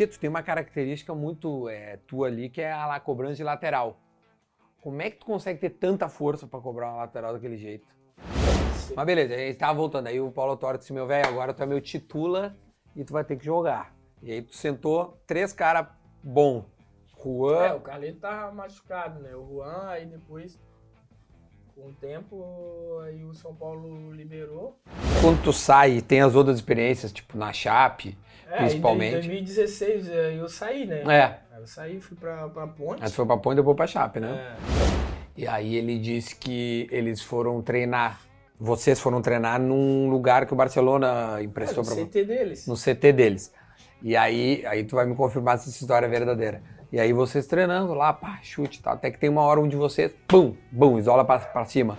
Tia, tu tem uma característica muito é, tua ali, que é a la- cobrança de lateral. Como é que tu consegue ter tanta força pra cobrar uma lateral daquele jeito? Mas beleza, a gente tava voltando. Aí o Paulo Torre disse, meu velho, agora tu é meu titula e tu vai ter que jogar. E aí tu sentou três caras bom. É, Juan, o Carleto tava machucado, né? O Juan, aí depois, com o tempo, aí o São Paulo liberou. quando tu sai e tem as outras experiências, tipo na Chape, É, Principalmente. Em 2016 eh, eu saí, né? é. Eu saí, fui pra, pra Ponte. Aí foi pra Ponte e depois pra Chape, né? É, E aí ele disse que eles foram treinar, vocês foram treinar num lugar que o Barcelona é, emprestou no pra CT deles. no CT deles. E aí, aí tu vai me confirmar se essa história é verdadeira. E aí vocês treinando lá, pá, chute tal. Até que tem uma hora onde vocês, pum, bum, isola pra, pra cima.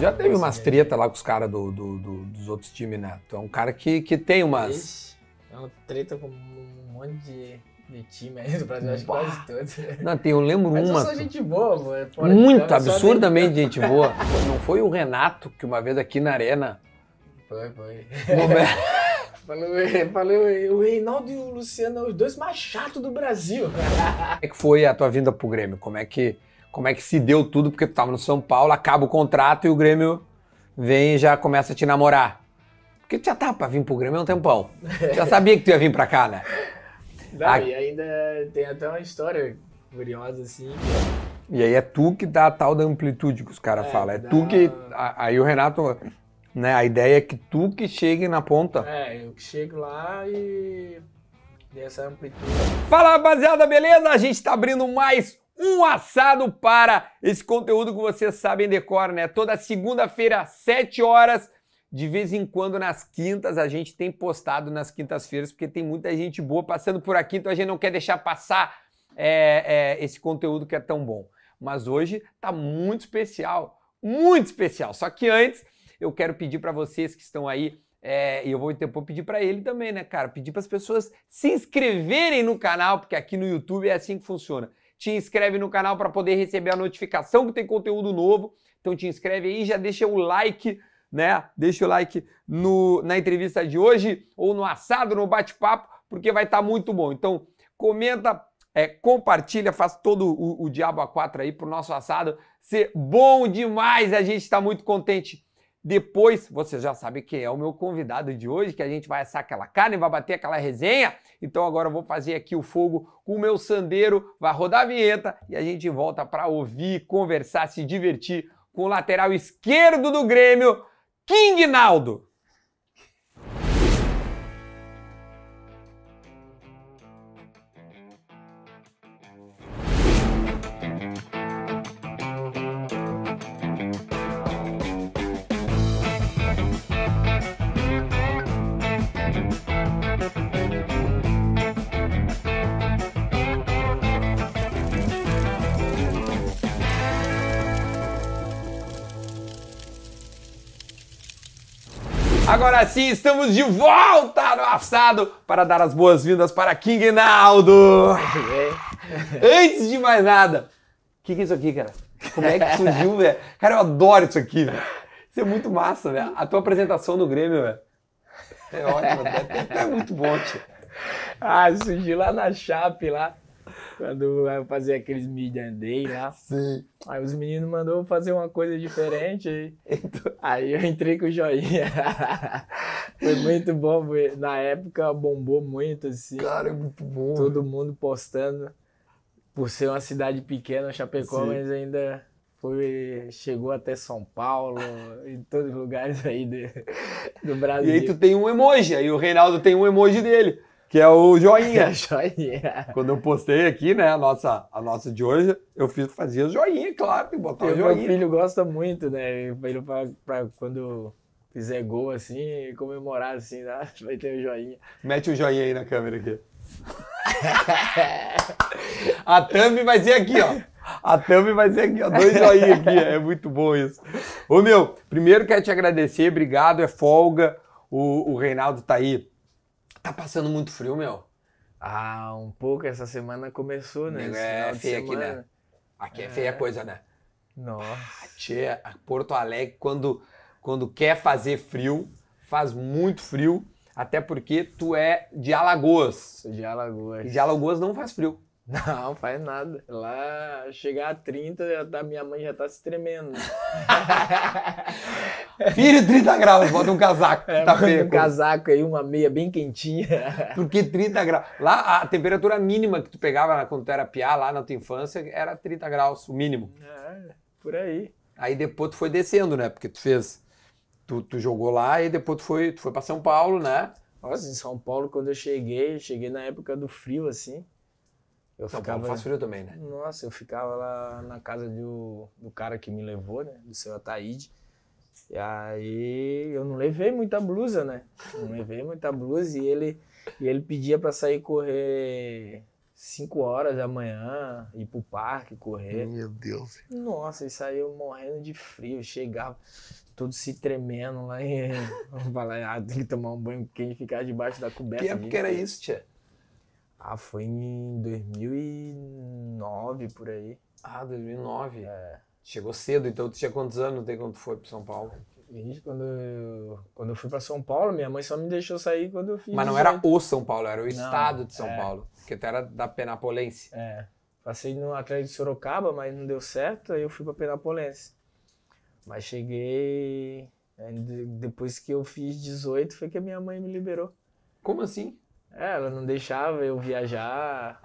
Já teve umas treta lá com os caras do, do- do- dos outros times, né? Tu é um cara que, que tem umas. Ixi, É uma treta com um monte de, de time aí do Brasil, acho que quase todos. Não, tem, eu lembro Mas eu uma. sou gente boa, pô. é de Muito só absurdamente gente boa. Não foi o Renato que uma vez aqui na arena. Foi, foi. no- Falou, falou, o Reinaldo e o Luciano, os dois mais chatos do Brasil. Como é que foi a tua vinda pro Grêmio? Como é que, como é que se deu tudo? Porque tu tava no São Paulo, acaba o contrato e o Grêmio vem e já começa a te namorar. Porque tu já tava pra vir pro Grêmio há um tempão. Já sabia que tu ia vir pra cá, né? Não, Ah. e ainda tem até uma história curiosa, assim. E aí é tu que dá a tal da amplitude que os caras É, falam. É dá- tu que. a- Aí o Renato, né? A ideia é que tu que chegue na ponta. É, eu que chego lá e dei essa amplitude. Fala rapaziada, beleza? A gente tá abrindo mais um assado para esse conteúdo que vocês sabem decor, né? Toda segunda-feira, 7 horas. De vez em quando, nas quintas, a gente tem postado nas quintas-feiras, porque tem muita gente boa passando por aqui, então a gente não quer deixar passar é, é, esse conteúdo que é tão bom. Mas hoje tá muito especial, muito especial. Só que antes, eu quero pedir para vocês que estão aí é, e eu vou depois pedir para ele também, né, cara? Pedir para as pessoas se inscreverem no canal, porque aqui no YouTube é assim que funciona. Te inscreve no canal para poder receber a notificação que tem conteúdo novo. Então te inscreve aí, já deixa o like, né? Deixa o like no, na entrevista de hoje ou no assado, no bate-papo, porque vai estar muito bom. Então comenta, é, compartilha, faz todo o, o diabo a quatro aí pro nosso assado ser bom demais. A gente está muito contente. Depois, você já sabe quem é o meu convidado de hoje, que a gente vai assar aquela carne, vai bater aquela resenha. Então agora eu vou fazer aqui o fogo com o meu sandeiro, vai rodar a vinheta e a gente volta para ouvir, conversar, se divertir com o lateral esquerdo do Grêmio, King Naldo. Agora sim, estamos de volta no assado para dar as boas-vindas para King Naldo. Antes de mais nada, o que, que é isso aqui, cara? Como é que surgiu, velho? Cara, eu adoro isso aqui, velho. Isso é muito massa, velho. A tua apresentação do Grêmio, velho. É ótimo, é, é muito bom, tio. Ah, surgiu lá na Chape, lá. Quando eu fazia aqueles media day lá. Sim. Aí os meninos mandou fazer uma coisa diferente. Aí, Então, aí eu entrei com o joinha. Foi muito bom. Na época bombou muito, assim. cara, é muito bom. Todo mundo postando. Por ser uma cidade pequena, Chapecó, Sim. mas ainda foi, chegou até São Paulo, em todos os lugares aí de- do Brasil. E aí tu tem um emoji, aí o Reinaldo tem um emoji dele, que é o joinha. joinha. Quando eu postei aqui, né, a nossa, a nossa de hoje, eu fiz, fazia joinha, claro, tem que botar o O meu joinha. filho gosta muito, né? Ele pra, pra quando fizer gol assim, comemorar assim, né? vai ter o joinha. Mete o joinha aí na câmera aqui. A thumb vai ser aqui, ó. A thumb vai ser aqui, ó. Dois joinhas aqui. É muito bom isso. Ô, meu, primeiro quero te agradecer. Obrigado, é folga. O, o Reinaldo tá aí. Tá passando muito frio, meu. Ah, um pouco essa semana começou, né? É feio aqui, né? Aqui é feia a coisa, né? Nossa. Tchê, a Porto Alegre, quando, quando quer fazer frio, faz muito frio. Até porque tu é de Alagoas. De Alagoas. E de Alagoas não faz frio. Não, faz nada. Lá chegar a 30, já tá, minha mãe já tá se tremendo. Filho, 30 graus, bota um casaco. É, tá feio. um casaco aí, uma meia bem quentinha. Porque 30 graus. Lá a temperatura mínima que tu pegava quando tu era piá, lá na tua infância, era 30 graus, o mínimo. É, por aí. Aí depois tu foi descendo, né? Porque tu fez. Tu, tu jogou lá e depois tu foi, tu foi pra São Paulo, né? Nossa, em São Paulo, quando eu cheguei, cheguei na época do frio, assim. Eu ficava. Faz frio também, né? Nossa, eu ficava lá na casa do, do cara que me levou, né? Do seu Ataíde. E aí eu não levei muita blusa, né? Não levei muita blusa e ele, e ele pedia pra sair correr 5 horas da manhã, ir pro parque correr. Meu Deus. Nossa, aí eu morrendo de frio, chegava todo se tremendo lá e falar, ah, tem que tomar um banho quente e ficar debaixo da coberta. Que época era isso, tia? Ah, foi em 2009 por aí. Ah, 2009. É. Chegou cedo, então tu tinha quantos anos desde quando tu foi pro São Paulo? Quando eu, quando eu fui pra São Paulo, minha mãe só me deixou sair quando eu fiz. Mas não era 18. o São Paulo, era o estado de São é. Paulo. Porque tu era da Penapolense. É. Passei no Atlético de Sorocaba, mas não deu certo, aí eu fui pra Penapolense. Mas cheguei. Depois que eu fiz 18, foi que a minha mãe me liberou. Como assim? É, ela não deixava eu viajar.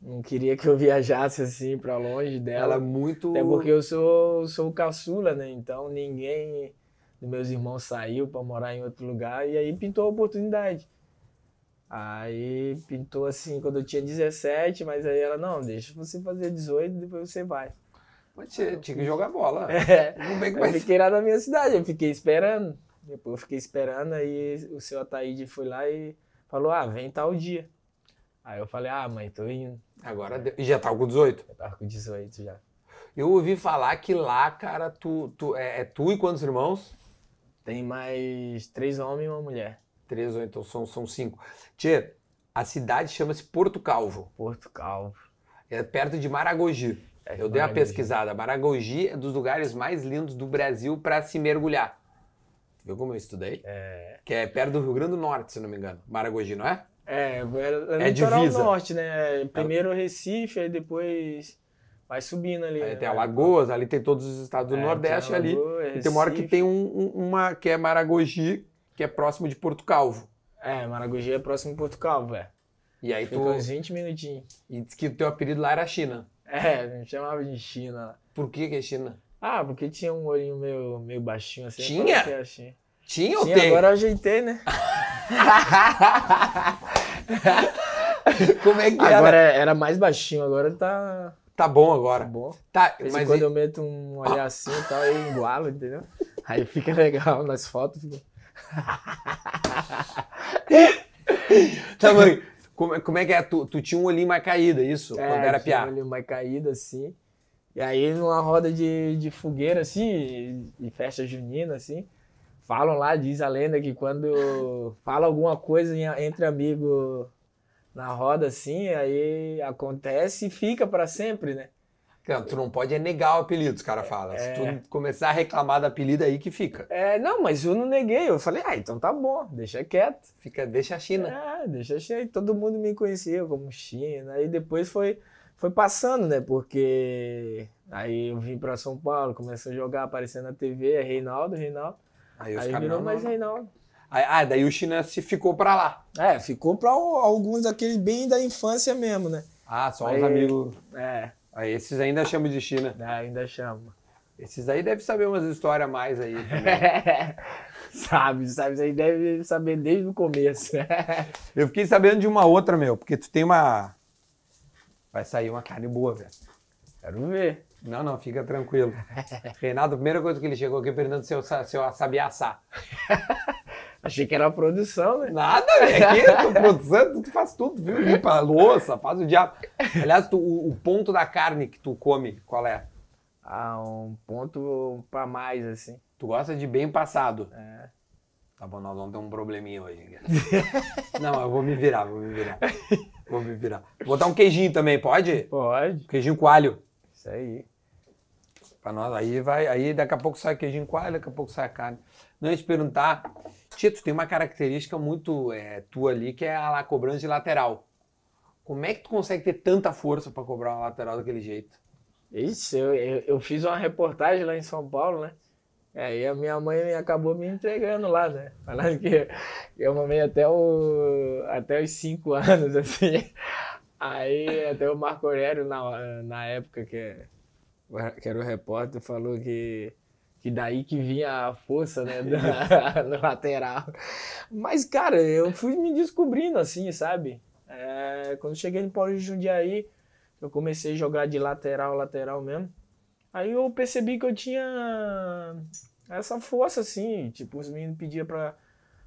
Não queria que eu viajasse assim pra longe dela. Ela é muito. Até porque eu sou, sou caçula, né? Então ninguém dos meus irmãos saiu para morar em outro lugar e aí pintou a oportunidade. Aí pintou assim quando eu tinha 17, mas aí ela, não, deixa você fazer 18 depois você vai. Mas tinha, tinha que jogar bola. É, Não com eu fiquei lá na minha cidade, eu fiquei esperando. Depois eu fiquei esperando, aí o seu Ataíde foi lá e falou, ah, vem tal dia. Aí eu falei, ah, mãe, tô indo. Agora deu- e já tava com 18. Eu tava com 18 já. Eu ouvi falar que lá, cara, tu, tu é, é tu e quantos irmãos? Tem mais três homens e uma mulher. Três então são, são cinco. Tchê, a cidade chama-se Porto Calvo. Porto Calvo. É perto de Maragogi. É, Eu dei uma Maragogi. pesquisada. Maragogi é dos lugares mais lindos do Brasil para se mergulhar. Viu como eu estudei? É, Que é perto do Rio Grande do Norte, se não me engano. Maragogi, não é? é, é, É litoral divisa. norte, né? Primeiro Recife, aí depois vai subindo ali. Aí né? tem Alagoas, ali tem todos os estados do É, Nordeste tem ali. Alagoas, E tem uma hora que tem um- um- uma que é Maragogi, que é próximo de Porto Calvo. É, Maragogi é próximo de Porto Calvo, é. E aí Fica tu. uns 20 minutinhos. E diz que o teu apelido lá era China. É, a gente chamava de China lá. Por que, que é China? Ah, porque tinha um olhinho meio, meio baixinho assim. Tinha? que era China. Tinha ou Tinha, tem? agora eu ajeitei, né? Como é que era? Agora era mais baixinho, agora tá, Tá bom tá agora. bom. Tá, vez em mas quando e- eu meto um olhar assim e tal, eu igualo, entendeu? Aí fica legal nas fotos. Fica... tá, mãe, como, é- como é que é? Tu, tu tinha um olhinho mais caído, é isso? É, quando era tinha piá. ali uma caída assim. E aí numa roda de, de fogueira assim, e festa junina assim, falam lá, diz a lenda que quando fala alguma coisa entre amigos na roda assim, aí acontece e fica pra sempre, né? Não, tu não pode é negar o apelido, os caras falam. Se É. tu começar a reclamar do apelido, aí que fica. É, não, mas eu não neguei, eu falei, ah, então tá bom, deixa quieto. Fica, deixa a China. É, deixa assim, todo mundo me conhecia como China. Aí depois foi, foi passando, né? Porque aí eu vim pra São Paulo, comecei a jogar, aparecendo na TV, é Reinaldo, Reinaldo. Aí Aí virou não, mais não. Reinaldo. Aí- Ah, daí o China se ficou pra lá. É, ficou pra o- alguns daqueles bem da infância mesmo, né? Ah, só Aí- os amigos. É, Aí esses ainda chamam de China. ainda chama. Esses aí devem saber umas histórias a mais aí. sabe, sabe, isso aí deve saber desde o começo. Eu fiquei sabendo de uma outra, meu, porque tu tem uma. Vai sair uma carne boa, velho. Quero ver. Não, não, fica tranquilo. Reinaldo, a primeira coisa que ele chegou aqui perguntando se eu, se eu sabia assar. Achei que era a produção, né? Nada, velho. Aqui, tô produzindo, tu faz tudo, viu? Limpa a louça, faz o diabo. Aliás, tu- o, o ponto da carne que tu come, qual é? Ah, um ponto pra mais, assim. Tu gosta de bem passado. É. Tá bom, nós vamos ter um probleminha hoje. Não, eu vou me virar, vou me virar. Vou me virar. Vou botar um queijinho também, pode? Pode. Queijinho coalho. Isso aí. Pra nós, aí vai, aí daqui a pouco sai queijinho coalho, daqui a pouco sai a carne. Não ia te perguntar, Tito, tem uma característica muito é, tua ali, que é a la- cobrança de lateral. Como é que tu consegue ter tanta força pra cobrar uma lateral daquele jeito? Isso, eu, eu, eu fiz uma reportagem lá em São Paulo, né? Aí a minha mãe acabou me entregando lá, né? Falando que eu mamei até, o, até os cinco anos, assim. Aí até o Marco Aurélio, na, na época que, é- que era o repórter, falou que, que daí que vinha a força, né? da- no lateral. Mas, cara, eu fui me descobrindo, assim, sabe? É, quando cheguei no Paulo de Jundiaí, eu comecei a jogar de lateral, lateral mesmo. Aí eu percebi que eu tinha essa força, assim. Tipo, os meninos pediam pra,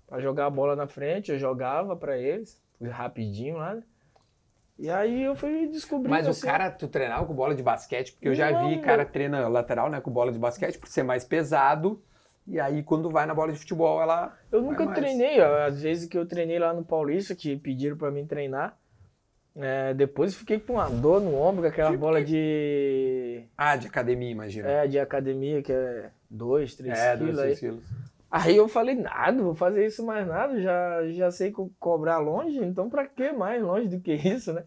pra jogar a bola na frente, eu jogava pra eles, rapidinho lá. né? E aí eu fui descobrindo. Mas o assim, cara, tu treinava com bola de basquete, porque eu já Não, vi cara treina lateral, né, com bola de basquete, por ser mais pesado. E aí, quando vai na bola de futebol, ela. Eu nunca mais. treinei, ó, às vezes que eu treinei lá no Paulista, que pediram pra mim treinar. É, depois fiquei com uma dor no ombro, aquela Tipo bola que- de, Ah, de academia, imagina. é, de academia, que é 2, 3 É, quilos. dois, aí. três quilos. Aí eu falei, nada, vou fazer isso mais nada, já, já sei co- cobrar longe, então pra que mais longe do que isso, né?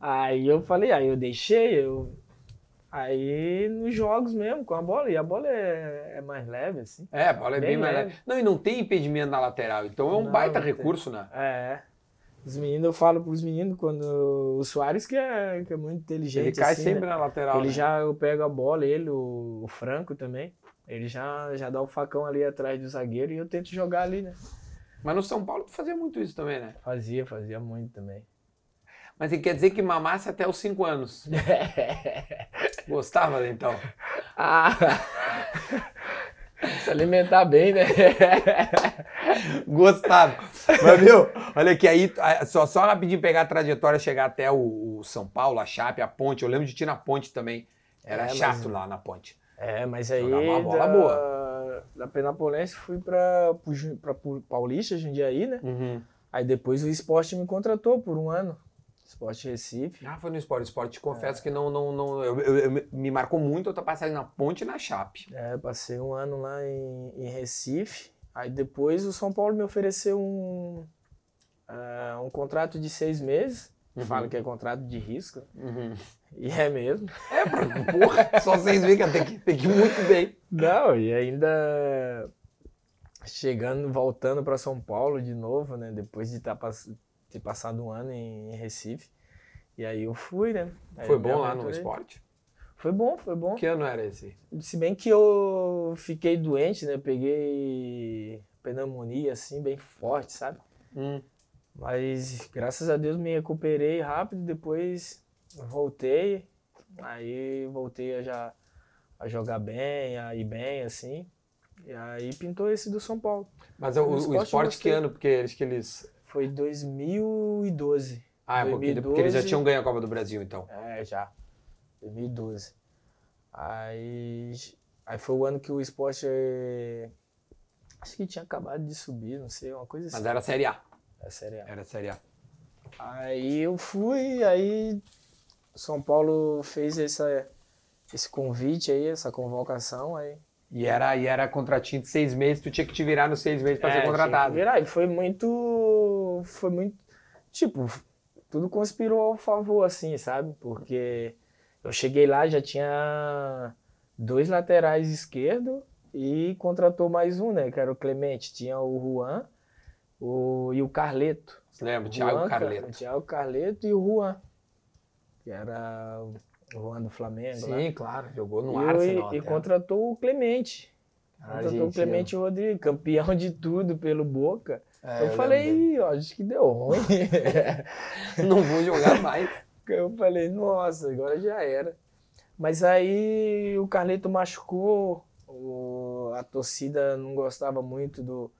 Aí eu falei, aí eu deixei, eu... Aí nos jogos mesmo, com a bola, e a bola é, é mais leve, assim. É, a bola é bem, Bem mais leve. leve. Não, e não tem impedimento na lateral, então é um Não, baita não tem. recurso, né? É. Os meninos, eu falo pros meninos, quando o Soares, que é, que é muito inteligente, Ele cai assim, sempre né? na lateral. Ele né? já, eu pego a bola, ele, o, o Franco também, ele já, já dá o facão ali atrás do zagueiro e eu tento jogar ali, né? Mas no São Paulo tu fazia muito isso também, né? Fazia, fazia muito também. Mas quer dizer que mamasse até os 5 anos. Gostava, então? Ah! Se alimentar bem, né? Gostava. Mas, viu? Olha aqui, aí, só, só rapidinho pegar a trajetória, chegar até o, o São Paulo, a Chape, a Ponte. Eu lembro de ti na Ponte também. Era É, mas- chato lá na Ponte. É, mas aí Jogava uma bola da, boa. da Penapolense fui pra, pra, pro Paulista, Jundiaí, né? Uhum. Aí depois o esporte me contratou por um ano. Esporte Recife. Ah, foi no esporte. Esporte, te É. confesso que não, não, não eu, eu- eu- me marcou muito a tua passagem na Ponte e na Chape. É, passei um ano lá em, em Recife. Aí depois o São Paulo me ofereceu um, ah, um contrato de seis meses. Uhum. Fala que é contrato de risco. Uhum. E é mesmo. É, porra, só vocês veem que tem que, tem que ir muito bem. Não, e ainda chegando, voltando para São Paulo de novo, né? Depois de tá, pass- ter passado um ano em Recife. E aí eu fui, né? Aí Foi bom lá no esporte? Foi bom, foi bom. Que ano era esse? Se bem que eu fiquei doente, né? Peguei pneumonia, assim, bem forte, sabe? Hum. Mas graças a Deus me recuperei rápido, depois voltei. Aí voltei a já a jogar bem, a ir bem, assim. E aí pintou esse do São Paulo. Mas o, o esporte eu esporte que ano? Porque eles que eles. Foi 2012. Ah, é porque, porque eles já 2012. tinham ganho a Copa do Brasil, então. É, já. 2012. Aí, aí foi o ano que o esporte. eh, Acho que tinha acabado de subir, não sei, uma coisa assim. Mas era a Série A. É sério. Era a Série A. Aí eu fui, aí São Paulo fez essa, esse convite aí, essa convocação aí. E era, e era contratinho de seis meses, tu tinha que te virar nos seis meses pra É, ser tinha contratado. que virar. E foi muito. Foi muito. Tipo, tudo conspirou ao favor, assim, sabe? Porque eu cheguei lá, já tinha dois laterais esquerdo e contratou mais um, né? Que era o Clemente. Tinha o Juan o, e o Carleto. Você lembra? O Thiago Juan, Carleto. Thiago Carleto e o Juan. Que era Juan do Flamengo. lá. Sim, claro. Jogou no e, Arsenal. e até. contratou o Clemente. Contratou o. Clemente Rodrigues, campeão de tudo pelo Boca. É, eu, lembro falei, ó, acho que deu ruim. Não vou jogar mais. eu falei, nossa, agora já era. Mas aí o Carleto machucou, o- a torcida não gostava muito do.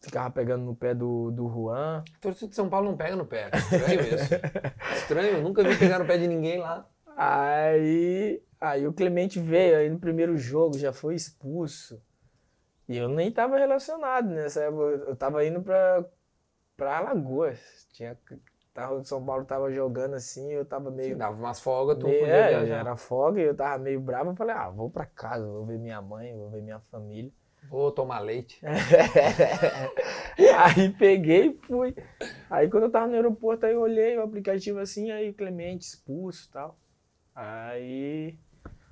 Ficava pegando no pé do, do Juan. A torcida de São Paulo não pega no pé. Estranho isso. Estranho, eu nunca vi pegar no pé de ninguém lá. Aí, aí o Clemente veio, aí no primeiro jogo já foi expulso. E eu nem tava relacionado nessa época. Eu tava indo pra, pra Alagoas. Tinha, tava, o São Paulo tava jogando assim, eu tava meio. Sim, dava umas folgas, tu meio podia é, viajar. era folga e eu tava meio bravo. Eu falei, ah, vou pra casa, vou ver minha mãe, vou ver minha família. Vou tomar leite. aí peguei e fui. Aí quando eu tava no aeroporto, aí eu olhei o aplicativo assim, aí Clemente expulso e tal. Aí.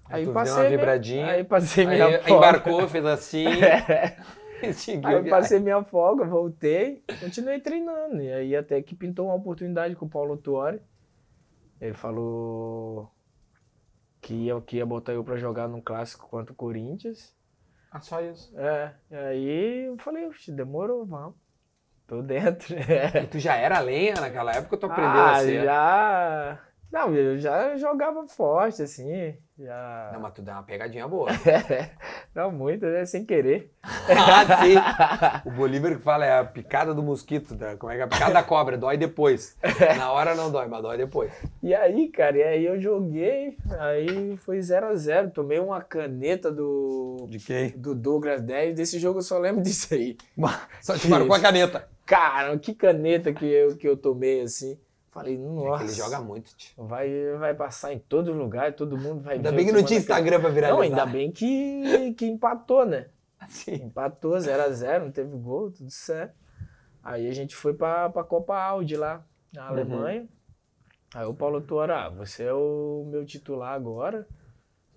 Aí Aí tu deu passei. uma minha- vibradinha. Aí passei Aí minha folga. embarcou, fez assim seguiu. Aí passei minha folga, voltei, continuei treinando. E aí até que pintou uma oportunidade com o Paulo Tuori. Ele falou que ia, que ia botar eu pra jogar num clássico contra o Corinthians. Ah, só isso. É, e aí eu falei, "Oxe, demorou, vamos. Tô dentro. E tu já era lenha naquela época ou tu aprendeu ah, a ser? já. Não, eu já jogava forte, assim. Já. Não, mas tu deu uma pegadinha boa. Não muito, né? Sem querer. ah, sim. O Bolívar que fala é a picada do mosquito. da- Como é que é? A picada da cobra, dói depois. Na hora não dói, mas dói depois. E aí, cara, e aí eu joguei, aí foi 0x0. Tomei uma caneta do, De quem? do Douglas 10. Desse jogo eu só lembro disso aí. Só te marcou a caneta. Cara, que caneta que eu, que eu tomei assim. Falei, É que nossa. ele joga muito, tio. Vai, vai passar em todo lugar, todo mundo vai Ainda ver bem que não tinha Instagram pra aquele- viralizar. Não, ainda bem que, que empatou, né? Sim. Empatou 0x0, não teve gol, tudo certo. Aí a gente foi pra, pra Copa Audi lá, na Uhum. Alemanha. Aí o Paulo Tuora, ah, você é o meu titular agora.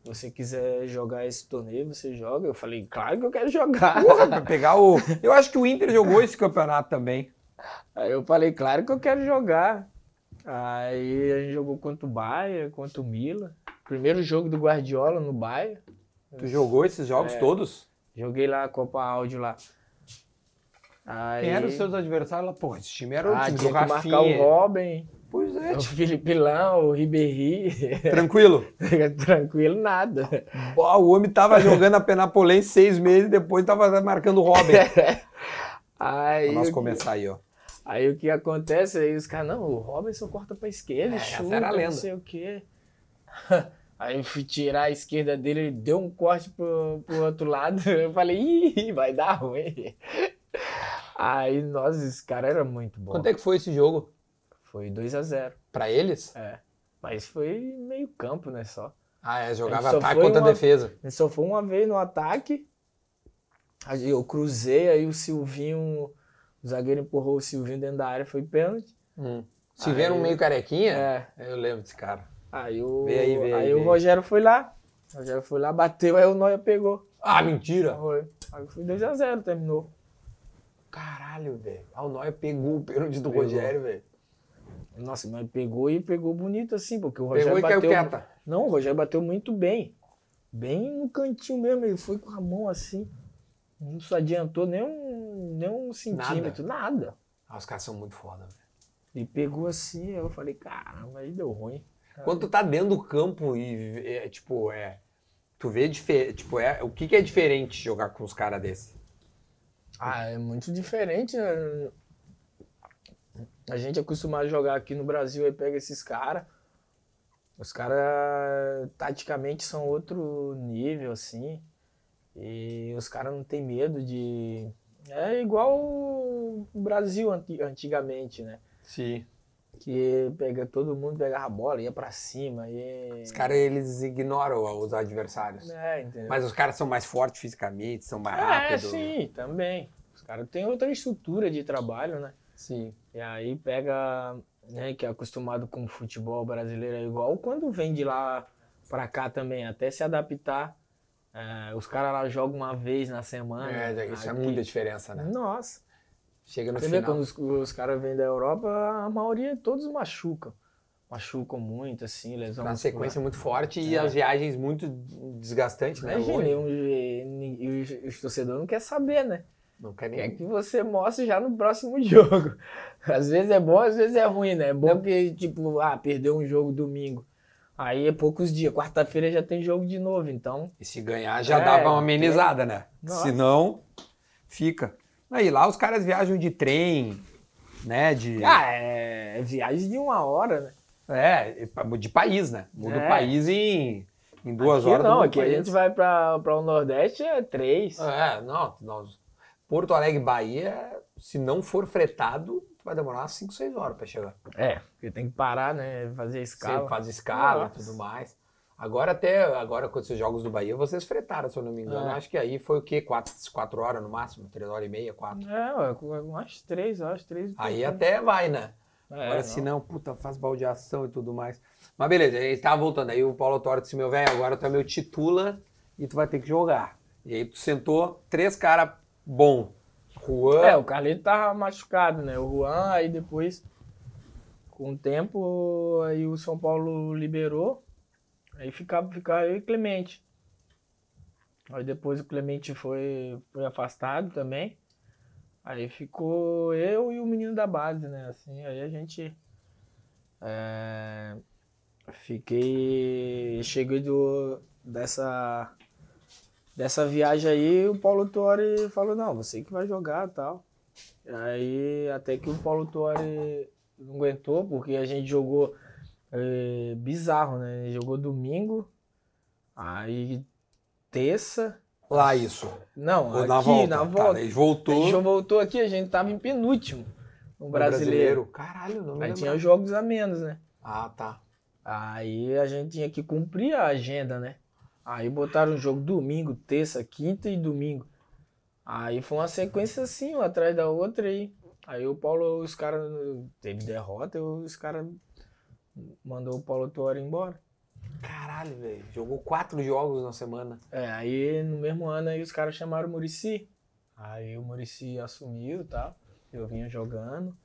Se você quiser jogar esse torneio, você joga. Eu falei, claro que eu quero jogar. Porra, pra pegar o. Eu acho que o Inter jogou esse campeonato também. Aí eu falei, claro que eu quero jogar. Aí a gente jogou contra o Bayern, contra o Milan. Primeiro jogo do Guardiola no Bayern. Tu jogou esses jogos É. todos? Joguei lá a Copa Áudio lá. Aí... Quem eram os seus adversários lá? Porra, esse time era o Ah, time tinha do que marcar o Robin, Pois é, o. Felipe Lão, o Ribéry. Tranquilo. Tranquilo, nada. Pô, o homem tava jogando a Penapolense seis meses, depois tava marcando o Robin. Aí, Pra nós começar aí, ó. Aí o que acontece? Aí os caras, não, o Robinson corta pra esquerda, É, chuta, era a lenda. não sei o quê. Aí eu fui tirar a esquerda dele, ele deu um corte pro, pro outro lado. Eu falei, ih, vai dar ruim. Aí, nossa, esse cara era muito bom. Quanto é que foi esse jogo? Foi 2x0. Pra eles? É. Mas foi meio campo, né, só. Ah, é, jogava ataque contra uma- defesa. Ele só foi uma vez no ataque. Aí eu cruzei, aí o Silvinho, o zagueiro empurrou o Silvinho dentro da área, foi pênalti. Hum. Aí- vieram meio carequinha, É. eu lembro desse cara. Aí o, Vê aí, vê aí, aí o. Rogério foi lá. O Rogério foi lá, bateu, aí o Noia pegou. Ah, mentira! Foi. Aí foi 2x0, terminou. Caralho, velho. Ah, o Noia pegou o pênalti do Pegou. Rogério, velho. Nossa, mas pegou e pegou bonito assim, porque o Pegou Rogério e caiu bateu. quieta. Não, o Rogério bateu muito bem. Bem no cantinho mesmo, ele foi com a mão assim. Não se adiantou nem um, nem um centímetro, nada. Ah, os caras são muito foda, velho. Ele pegou assim, eu falei, caramba, aí deu ruim. Quando tu tá dentro do campo e, é, tipo, é... Tu vê, tipo, é, o que que é diferente jogar com os caras desses? Ah, é muito diferente. né? A gente é acostumado a jogar aqui no Brasil, aí pega esses caras. Os caras, taticamente, são outro nível, assim. E os caras não tem medo de. É igual o Brasil anti- antigamente, né? Sim. Que pega todo mundo pegava a bola, ia pra cima. E... Os caras, eles ignoram os adversários. É, entendeu? Mas os caras são mais fortes fisicamente, são mais é, rápidos. sim, também. Os caras têm outra estrutura de trabalho, né? Sim. E aí pega, né, que é acostumado com o futebol brasileiro, é igual quando vem de lá pra cá também, até se adaptar. É, os caras lá jogam uma vez na semana. É, isso é muita diferença, né? Nossa. Chega no Você vê final. quando os, os caras vêm da Europa, a maioria todos machucam. Machucam muito, assim, lesão. Na sequência muito forte e É. as viagens muito desgastantes, né? Imagina, e, um- e- e os, torcedores não querem saber, né? Não quer Quer nem... que você mostre já no próximo jogo. Às vezes é bom, às vezes é ruim, né? É bom que, tipo, ah, perdeu um jogo domingo. Aí é poucos dias. Quarta-feira já tem jogo de novo, então. E se ganhar já É, dava uma amenizada, né? Nossa. Se não, fica. Aí lá os caras viajam de trem, né? De, Ah, é viagem de uma hora, né? é, de país, né? Muda É. o país em, em duas Aqui horas. não, aqui a país. gente vai pra, pra o Nordeste é três. É, não, nós... Porto Alegre, Bahia, se não for fretado, vai demorar umas 5, 6 horas pra chegar. É, porque tem que parar, né? Fazer escala. Você faz escala e tudo mais. Agora até, agora com esses jogos do Bahia, vocês fretaram, se eu não me engano. É. Acho que aí foi o quê? 4, quatro horas no máximo? 3 horas e meia, 4. É, umas três, eu acho, três. e Aí pouco, até vai, né? né? Agora É, se não, puta, faz baldeação e tudo mais. Mas beleza, aí tava voltando. Aí o Paulo Toro disse, meu velho, agora tu é meu titula e tu vai ter que jogar. E aí tu sentou três caras bom. Juan, É, o Carlito tava machucado, né? O Juan, aí depois, com o tempo, aí o São Paulo liberou. Aí ficava, ficava eu e Clemente. Aí depois o Clemente foi, foi afastado também. Aí ficou eu e o menino da base, né? Assim, aí a gente. é, fiquei. Cheguei do, dessa dessa viagem aí, o Paulo Torre falou, não, você que vai jogar e tal. Aí até que o Paulo Torre não aguentou, porque a gente jogou é, bizarro, né? Jogou domingo, aí terça. lá isso. Não, Ou aqui na volta. na Tá, volta. daí a voltou. gente voltou aqui, a gente tava em penúltimo no no brasileiro. Caralho, não Aí lembro. tinha jogos a menos, né? Ah, tá. Aí a gente tinha que cumprir a agenda, né? Aí botaram o jogo domingo, terça, quinta e domingo. Aí foi uma sequência assim, uma atrás da outra aí. Aí o Paulo, os caras, teve derrota, os caras mandou o Paulo Torre embora. Caralho, velho. Jogou quatro jogos na semana. É, aí no mesmo ano aí os caras chamaram o Murici. Aí o Murici assumiu e tal. Eu vinha jogando.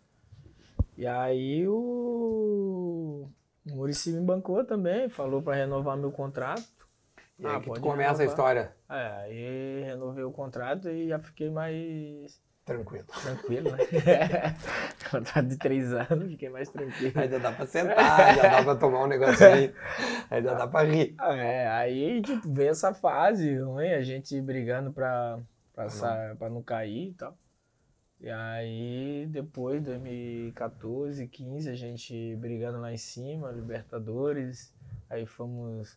E aí o, o Murici me bancou também, falou pra renovar meu contrato. E Ah, aí que tu começa a renovar. história. É, aí renovei o contrato e já fiquei mais Tranquilo. tranquilo, né? contrato de três anos, fiquei mais tranquilo. Ainda dá pra sentar, já dá pra tomar um negocinho. Ainda dá pra rir. É, aí tipo, veio essa fase ruim, a gente brigando pra, pra, sa- pra não cair e tal. E aí, depois, 2014, 15, a gente brigando lá em cima, Libertadores. Aí fomos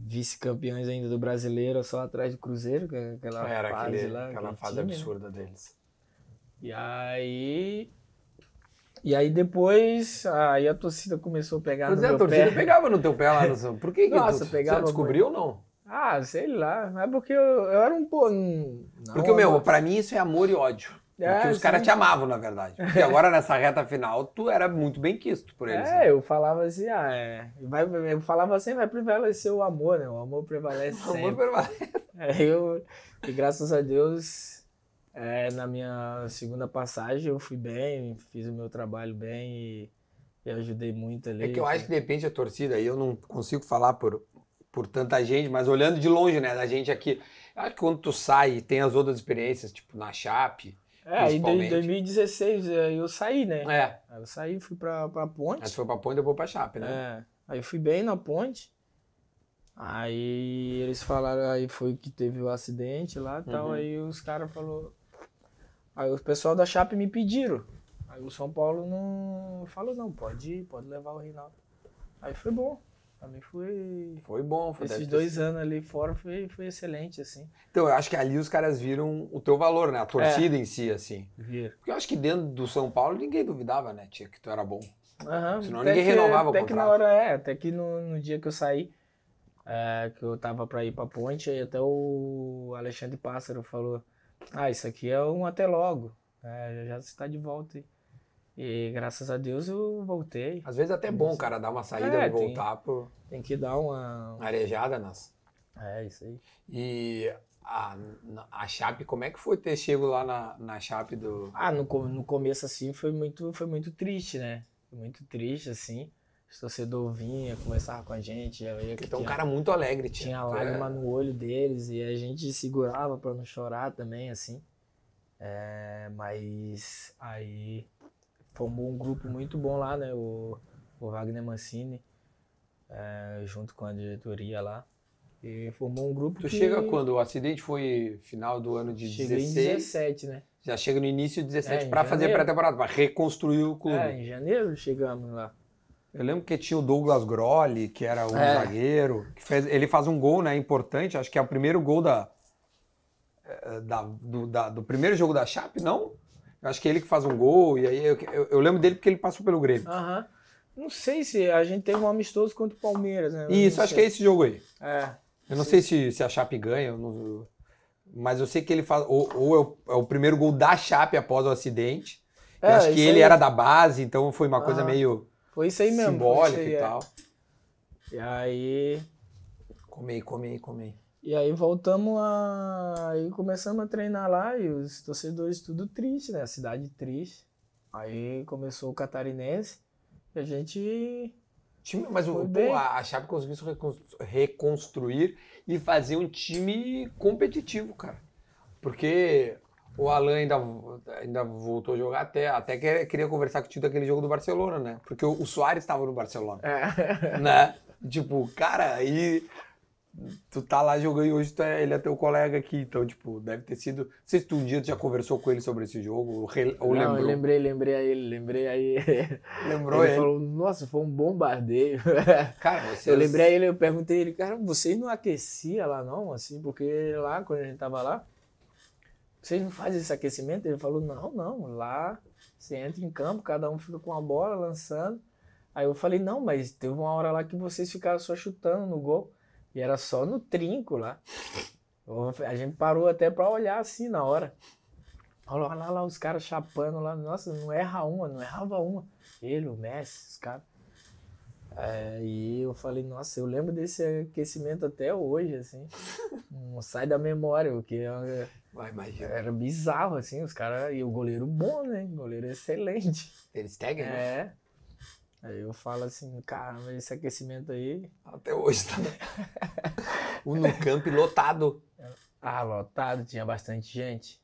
vice-campeões ainda do brasileiro, só atrás do Cruzeiro, que é aquela Era fase aquele, lá. aquela que fase né? absurda deles. E aí. E aí depois, aí a torcida começou a pegar Pois no é, a torcida pé. pegava no teu pé lá no São Por que que Nossa, tu pegava já descobriu ou não? Ah, sei lá. Mas é porque eu, eu era um pô. não- Porque, não, meu, pra mim isso é amor e ódio. Porque É, os caras te amavam, na verdade. Porque agora, nessa reta final, tu era muito bem quisto por eles. né? É, eu falava assim, ah, é. Vai, eu falava assim, vai prevalecer o amor, né? O amor prevalece Amor sempre. permanente. É, eu, e graças a Deus, é, na minha segunda passagem eu fui bem, fiz o meu trabalho bem e, e ajudei muito ali. É que eu acho que de repente a torcida, aí eu não consigo falar por, por tanta gente, mas olhando de longe, né, da gente aqui, acho que quando tu sai e tem as outras experiências, tipo na Chape, É, aí em principalmente. 2016 é, eu saí, né? é, Aí eu saí, fui pra, pra ponte. aí foi pra Ponte e depois pra Chape, né? É, aí eu fui bem na ponte. Aí eles falaram, aí foi que teve o acidente lá e tal. Uhum. Aí os caras falaram. Aí o pessoal da Chape me pediram. Aí o São Paulo não falou, não, pode ir, pode levar o Reinaldo. Aí foi bom. Pra mim foi. Foi bom, foi Esses dois anos ali fora foi, foi excelente, assim. Então, eu acho que ali os caras viram o teu valor, né? A torcida em si, assim. Viram. Porque eu acho que dentro do São Paulo ninguém duvidava, né, tia, que tu era bom. Aham, Senão até ninguém que- renovava o Até que na contrato. hora, é, até que no, no dia que eu saí, é, que eu tava pra ir pra ponte, aí até o Alexandre Pássaro falou, ah, isso aqui é um até logo, é, já você tá de volta. aí." E graças a Deus eu voltei. Às vezes até é bom o cara dar uma saída É, e tem- voltar por Tem que dar uma... arejada nas... É, isso aí. E a, a Chape, como é que foi ter chego lá na, na Chape do... Ah, no, no começo, assim, foi muito, foi muito triste, né? Foi muito triste, assim. Os torcedores vinham, conversava com a gente, via que Então, um tinha- cara muito alegre. Tinha Tu lágrima é- no olho deles e a gente segurava pra não chorar também, assim. É, mas aí formou um grupo muito bom lá, né? O, o Wagner Mancini, é, junto com a diretoria lá. E formou um grupo Tu que chega quando? O acidente foi final do ano de Cheguei 16. em 17, né? Já chega no início de 17 É, pra fazer pré-temporada, pra reconstruir o clube. É, em janeiro chegamos lá. Eu lembro que tinha o Douglas Grolli, que era um É. zagueiro, que fez, ele faz um gol, né, importante, acho que é o primeiro gol da, eh, da- do, da- do primeiro jogo da Chape, não? Acho que é ele que faz um gol, e aí eu, eu, eu lembro dele porque ele passou pelo Grêmio. Aham. Não sei se a gente teve um amistoso contra o Palmeiras, né? Eu Isso, acho que é esse jogo aí. É. Eu não sei se, se a Chape ganha, eu não- mas eu sei que ele faz. Ou, ou é, o, é o primeiro gol da Chape após o acidente. Eu É, acho que isso ele aí. era da base, então foi uma coisa Aham. meio Foi isso aí mesmo. foi simbólica isso aí, e é. tal. E aí. Come aí, come aí, come aí. E aí voltamos a. Aí começamos a treinar lá e os torcedores tudo triste, né? A cidade triste. Aí começou o catarinense e a gente. Time, mas o, pô, a Chape conseguiu se recon- reconstruir e fazer um time competitivo, cara. Porque o Alan ainda, ainda voltou a jogar até, até que queria conversar contigo daquele jogo do Barcelona, né? Porque o, o Soares estava no Barcelona, É. né? Tipo, cara, aí tu tá lá jogando e hoje é- ele é teu colega aqui, então, tipo, deve ter sido... Não sei se tu um dia tu já conversou com ele sobre esse jogo, ou, re- ou Não, eu lembrou. lembrei, lembrei a ele, lembrei a ele. Lembrou ele ele. falou, nossa, foi um bombardeio. Cara, vocês... Eu lembrei a ele, eu perguntei a ele, cara, vocês não aquecia lá não, assim, porque lá, quando a gente tava lá, vocês não fazem esse aquecimento? Ele falou, não, não, lá você entra em campo, cada um fica com a bola lançando. Aí eu falei, não, mas teve uma hora lá que vocês ficaram só chutando no gol. E era só no trinco lá. A gente parou até pra olhar assim na hora. Olha lá, lá, os caras chapando lá. Nossa, não erra uma, não errava uma. Ele, o Messi, os caras. É, e eu falei, nossa, eu lembro desse aquecimento até hoje, assim. Não sai da memória, porque é- Vai, imagina. era bizarro, assim, os caras. E o goleiro bom, né? Goleiro excelente. Eles seguem, né? É. Aí eu falo assim, caramba, esse aquecimento aí. Até hoje tá. o No Camp lotado. Ah, lotado, tinha bastante gente.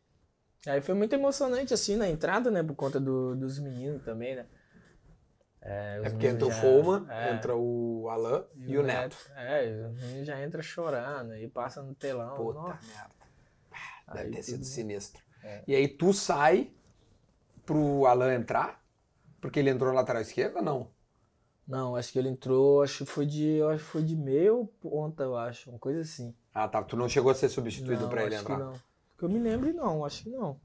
Aí foi muito emocionante, assim, na entrada, né? Por conta do- dos meninos também, né? É, É porque entra o Foman, é, entra o Alan e, o Neto. É, e os meninos já entram chorando e passa no telão. Puta Nossa. merda. Deve Aí ter sido sinistro. É. E aí tu sai pro Alan entrar? Porque ele entrou na lateral esquerda, não? Não, acho que ele entrou, acho que foi de, acho que foi de meio ponta, eu acho, uma coisa assim. Ah, tá. Tu não chegou a ser substituído não, pra ele acho que entrar. não. Que eu me lembre não, acho que não.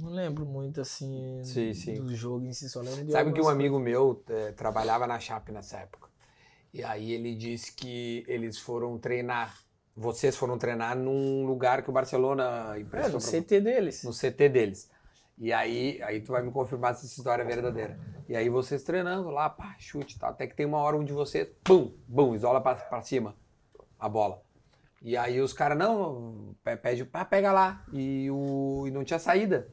Não lembro muito assim Sim, sim. do jogo em si, só lembro de Sabe que um amigo meu eh, trabalhava na Chape nessa época. E aí ele disse que eles foram treinar. Vocês foram treinar num lugar que o Barcelona É, emprestou no pra CT deles. no CT deles. E aí, aí tu vai me confirmar se essa história é verdadeira. E aí vocês treinando lá, pá, chute tal, até que tem uma hora onde você, pum, bum, isola pra, pra cima a bola. E aí os caras, não, pe- pede, pá, pega lá. E, o, e não tinha saída.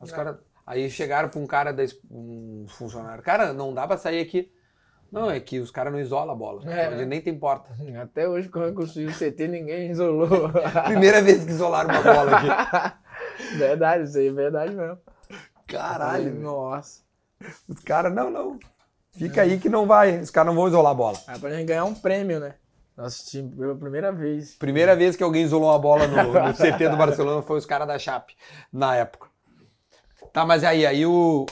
Os Não. caras, aí chegaram pra um cara, da, um funcionário, cara, não dá pra sair aqui. Não, é que os caras não isolam a bola. É. Onde nem tem porta. Até hoje, quando eu construí o CT, ninguém isolou. Primeira vez que isolaram uma bola aqui. verdade, isso aí é verdade mesmo. Caralho. Nossa. Os caras, não, não. Fica aí que não vai. Os caras não vão isolar a bola. É pra gente ganhar um prêmio, né? Nosso time, pela primeira vez. Primeira vez que alguém isolou a bola no, no CT do Barcelona foi os caras da Chape, na época. Tá, mas aí, aí o.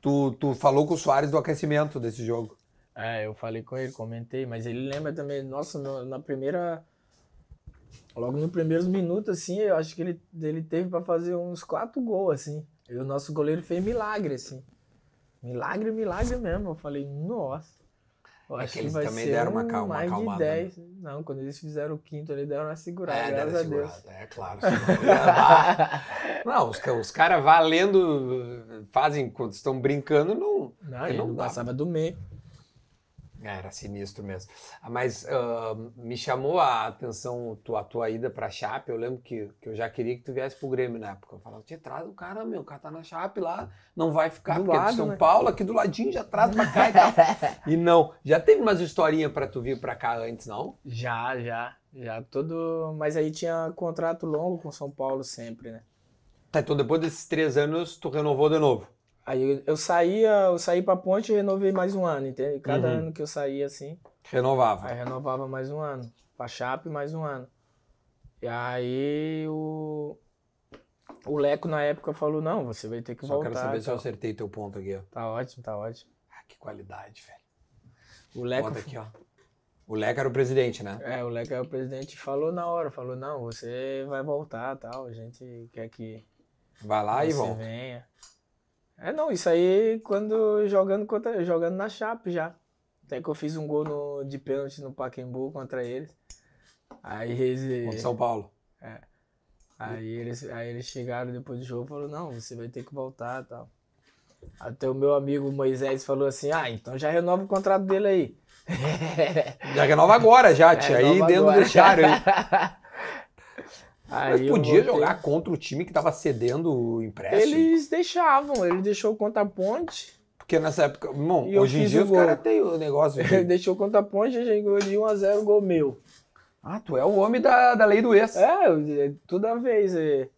Tu, tu falou com o Soares do aquecimento desse jogo. É, eu falei com ele, comentei, mas ele lembra também, nossa, no- na primeira. Logo nos primeiros minutos, assim, eu acho que ele, ele teve pra fazer uns quatro gols, assim. E o nosso goleiro fez milagre, assim. Milagre, milagre mesmo. Eu falei, nossa. Eu É acho que que, eles vai também deram uma um calma- uma mais acalmada, de 10. Não, quando eles fizeram o quinto, eles deram uma segurada, É, graças deram a Deus. segurada, É claro. Não, os, os caras valendo, fazem quando estão brincando, não. Não, ele não não passava do meio. Era sinistro mesmo. Ah, Mas ah, me chamou a atenção tua, a tua ida pra Chape. Eu lembro que, que eu já queria que tu viesse pro Grêmio na época. Eu falava, te traz o cara, meu, o cara tá na Chape lá, não vai ficar, Do porque é de lado, São né? Paulo, aqui do ladinho, já traz pra cá e tal. e não, já teve umas historinhas pra tu vir pra cá antes, não? Já, já. Já todo. Mas aí tinha contrato longo com São Paulo sempre, né? Tá, então depois desses três anos, tu renovou de novo. Aí eu, eu saía, eu saí pra ponte e renovei mais um ano, entende? Cada Uhum. ano que eu saía assim, Renovava. aí renovava mais um ano. Pra Chape mais um ano. E aí o. O Leco na época falou, não, você vai ter que Só voltar. quero saber e se eu acertei teu ponto aqui, ó. Tá ótimo, tá ótimo. Ah, que qualidade, velho. O Leco. Bota aqui, ó. O Leco era o presidente, né? É, o Leco, o presidente, falou na hora, falou, não, você vai voltar tal, a gente quer que. Vai lá e volta. venha. É, não, isso aí quando jogando contra, jogando na Chape já. Até que eu fiz um gol no, de pênalti no Pacaembu contra eles. Aí Contra eles, São Paulo. aí eles, aí eles chegaram depois do jogo e falaram, não, você vai ter que voltar e tal. Até o meu amigo Moisés falou assim, ah, então já renova o contrato dele aí. Já renova agora, já, tia. aí dentro do agora. vestiário. Aí. Mas podia jogar contra o time que tava cedendo o empréstimo. Eles deixavam, ele deixou contra a ponte, Porque nessa época, irmão, E hoje em dia os caras têm o negócio ele de... deixou contra a ponte e chegou de 1x0 gol meu. Ah, tu é o homem da, da lei do ex. É, eu- toda vez. é.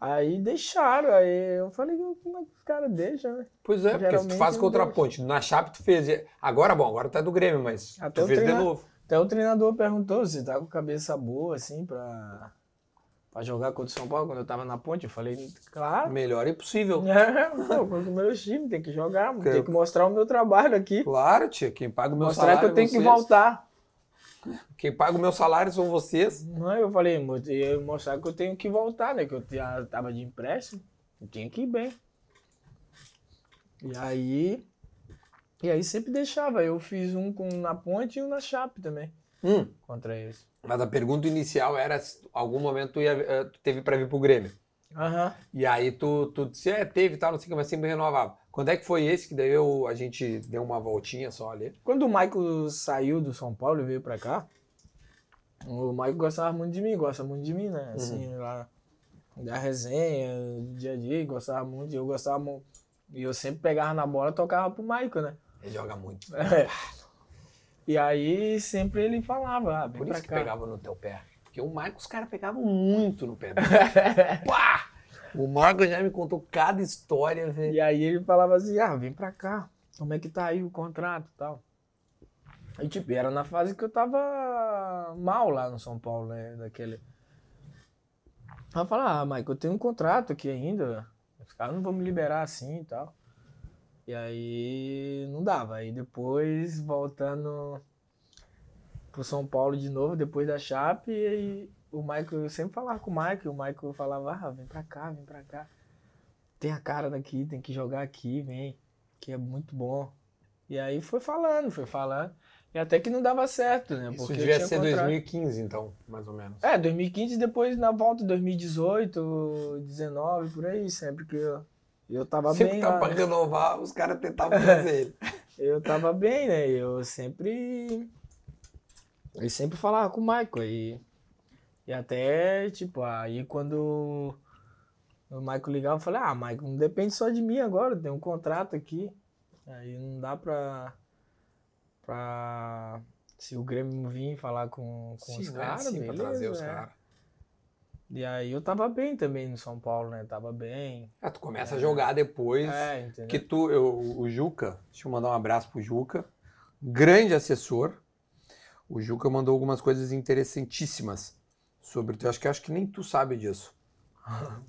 Aí deixaram, aí eu falei, como é que os caras deixam, né? Pois é, porque tu Geralmente faz contra a ponte. Na Chape tu fez... Agora, bom, agora é do Grêmio, mas Até tu fez de treina- novo. Até o treinador perguntou se tá com cabeça boa, assim, pra, pra jogar contra o São Paulo, quando eu tava na ponte. Eu falei, claro. Melhor impossível. É, pô, contra o meu time, tem que jogar, Porque- tem que mostrar o meu trabalho aqui. Claro, tia. Quem paga o meu Mostrar salário que eu tenho é que vocês. voltar. Quem paga o meu salário são vocês. Não, eu falei, ia mostrar que eu tenho que voltar, né? Que eu tava de empréstimo, eu tinha que ir bem. E aí. E aí sempre deixava. Eu fiz um com, na ponte e um na Chape também, Hum, contra eles. Mas a pergunta inicial era se algum momento tu, ia, eh, tu teve pra vir pro Grêmio. Aham. E aí tu, tu disse, é, teve e tal, não sei o que, mas sempre renovava. Quando é que foi esse que daí eu, a gente deu uma voltinha só ali? Quando o Michael saiu do São Paulo e veio pra cá, o Michael gostava muito de mim, gosta muito de mim, né? Assim, lá da resenha, do dia a dia, gostava muito, eu gostava muito. E eu sempre pegava na bola e tocava pro Michael, né? Ele joga muito. É. E aí sempre ele falava, ah, vem Por isso que cá. pegava no teu pé. Porque o Marcos, os caras pegavam muito no pé dele. Pá! O Marcos já me contou cada história, velho. E aí ele falava assim, ah, vem pra cá, como é que tá aí o contrato e tal. E tipo, era na fase que eu tava mal lá no São Paulo, né, daquele... Eu falava, ah, Mike, eu tenho um contrato aqui ainda, os caras não vão me liberar assim e tal. E aí não dava, aí depois voltando pro São Paulo de novo, depois da Chape, e o Michael, eu sempre falava com o Michael, o Michael falava, ah, vem pra cá, vem pra cá tem a cara daqui, tem que jogar aqui, vem, que é muito bom. E aí foi falando, foi falando. E até que não dava certo, né? Isso Porque devia ser contrato. 2015, então, mais ou menos. É, 2015, depois na volta 2018, 19, por aí, sempre que eu, eu tava Sempre bem tava lá, pra né? renovar, os caras tentavam fazer ele. Eu tava bem, né? Eu sempre. Eu sempre falava com o Michael. E, e até, tipo, aí quando o Michael ligava, eu falei, ah, Michael, não depende só de mim agora, tem um contrato aqui. Aí não dá pra. pra se o Grêmio vir falar com, com os Sim, é caras, assim pra beleza, trazer os é. caras. E aí eu tava bem também no São Paulo, né? Tava bem. Ah, tu começa a jogar depois. É, entendeu? Que tu, eu, o Juca, deixa eu mandar um abraço pro Juca, grande assessor. O Juca mandou algumas coisas interessantíssimas sobre tu. Acho que acho que nem tu sabe disso.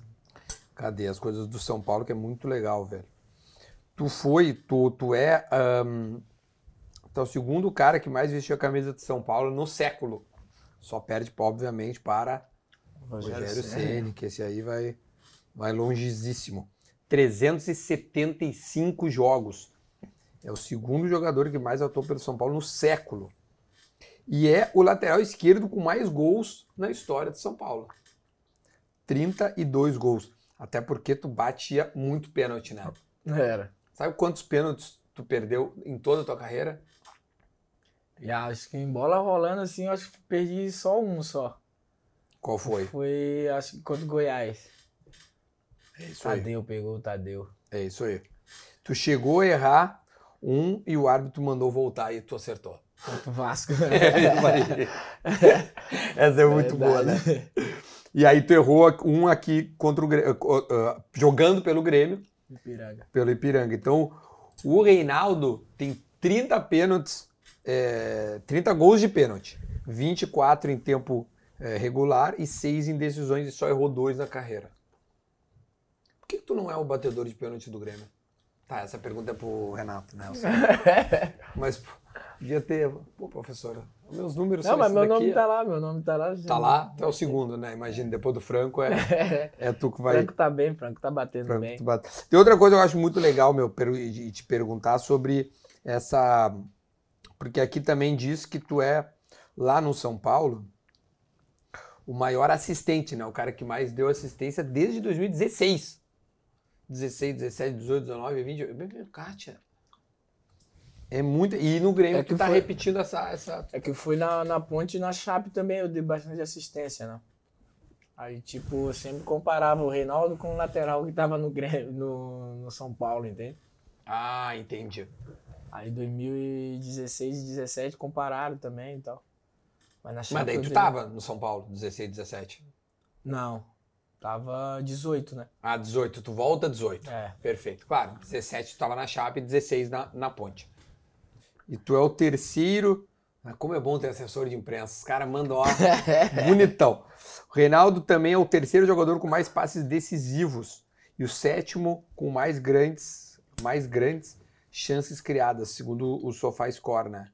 Cadê as coisas do São Paulo que é muito legal, velho. Tu foi, tu, tu é, ahn, tu é o segundo cara que mais vestiu a camisa de São Paulo no século. Só perde, obviamente, para Rogério Ceni. Que esse aí vai, vai longezíssimo. 375 jogos. É o segundo jogador que mais atuou pelo São Paulo no século. E é o lateral esquerdo com mais gols na história de São Paulo. 32 gols. Até porque tu batia muito pênalti, né? Era. Sabe quantos pênaltis tu perdeu em toda a tua carreira? E acho que em bola rolando assim, eu acho que perdi só um só. Qual foi? Foi, acho que contra o Goiás. É isso aí. Tadeu pegou o Tadeu. É isso aí. Tu chegou a errar um e o árbitro mandou voltar e tu acertou. Contra o Vasco. Essa é muito boa, né? E aí tu errou um aqui contra o Grêmio, jogando pelo Grêmio, Ipiranga. pelo Ipiranga. Então, o Reinaldo tem 30 pênaltis, é, 30 gols de pênalti, 24 em tempo é, regular e 6 em decisões e só errou dois na carreira. Por que, que tu não é o batedor de pênalti do Grêmio? Tá, essa pergunta é pro Renato, né? Mas Podia ter. Pô, professora, meus números Não, são mas esses meu daqui, nome ó. tá lá, meu nome tá lá. Tá lá, tu é o segundo, né? Imagina, depois do Franco é, é tu que vai. Franco tá bem, Franco tá batendo Franco, bem. bate. Tem outra coisa que eu acho muito legal, meu, de te perguntar sobre essa. Porque aqui também diz que tu é, lá no São Paulo, o maior assistente, né? O cara que mais deu assistência desde 2016. 16, 17, 18, 19, 20. Kátia. É muito. E no Grêmio É que que tá foi- repetindo essa. essa... É que eu fui na, na ponte e na Chape também, eu dei bastante assistência, né? Aí, tipo, eu sempre comparava o Reinaldo com o lateral que tava no, Grêmio, no, no São Paulo, entende? Ah, entendi. Aí 2016 e 17 compararam também e tal. Mas na Mas daí tu tava no São Paulo, 16, 17. Não. Tava 18, né? Ah, 18. Tu volta 18. É. Perfeito. Claro, 17 tu tava na Chape, 16 na, na Ponte. E tu é o terceiro. Ah, Como é bom ter assessor de imprensa. Os caras mandam ó, bonitão. O Reinaldo também é o terceiro jogador com mais passes decisivos e o sétimo com mais grandes, mais grandes chances criadas, segundo o SofaScore, né?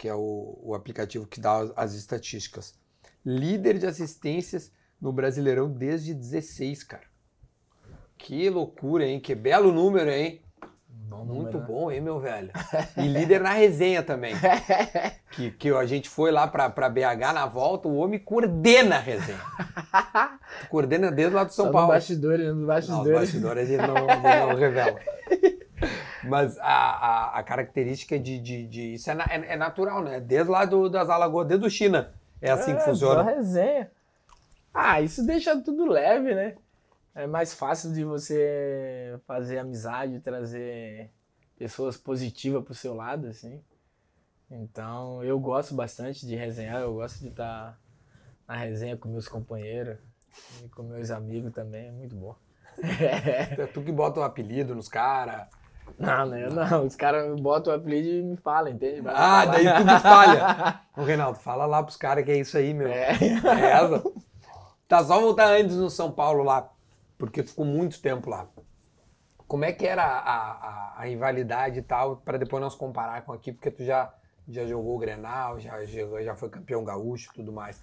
Que é o, o aplicativo que dá as, as estatísticas. Líder de assistências no Brasileirão desde 16, cara. Que loucura, hein? Que belo número, hein? Bom Muito número, né? bom, hein, meu velho? E líder na resenha também. Que, que a gente foi lá pra, pra BH na volta, o homem coordena a resenha. coordena desde lá do São Só Paulo. no bastidores, no Não, os bastidores. bastidores a gente não, a gente não revela. Mas a, a, a característica de, de, de- Isso é, na- é- é natural, né? Desde lá do, das Alagoas, desde o China. É assim que É, funciona. Só resenha. Ah, isso deixa tudo leve, né? É mais fácil de você fazer amizade, trazer pessoas positivas pro seu lado, assim. Então, eu gosto bastante de resenhar, eu gosto de estar na resenha com meus companheiros e com meus amigos também, é muito bom. É tu que bota o apelido nos caras. Não, né? Não, os caras botam o apelido e me falam, entende? Vai Ah, falar. daí tu me espalha. Ô, Reinaldo, fala lá pros caras que é isso aí, meu. É. É essa. Tá, só voltar antes no São Paulo lá, porque tu ficou muito tempo lá. Como é que era a, a, a rivalidade e tal, pra depois nós comparar com aqui, porque tu já, já jogou o Grenal, já, já, foi campeão gaúcho e tudo mais.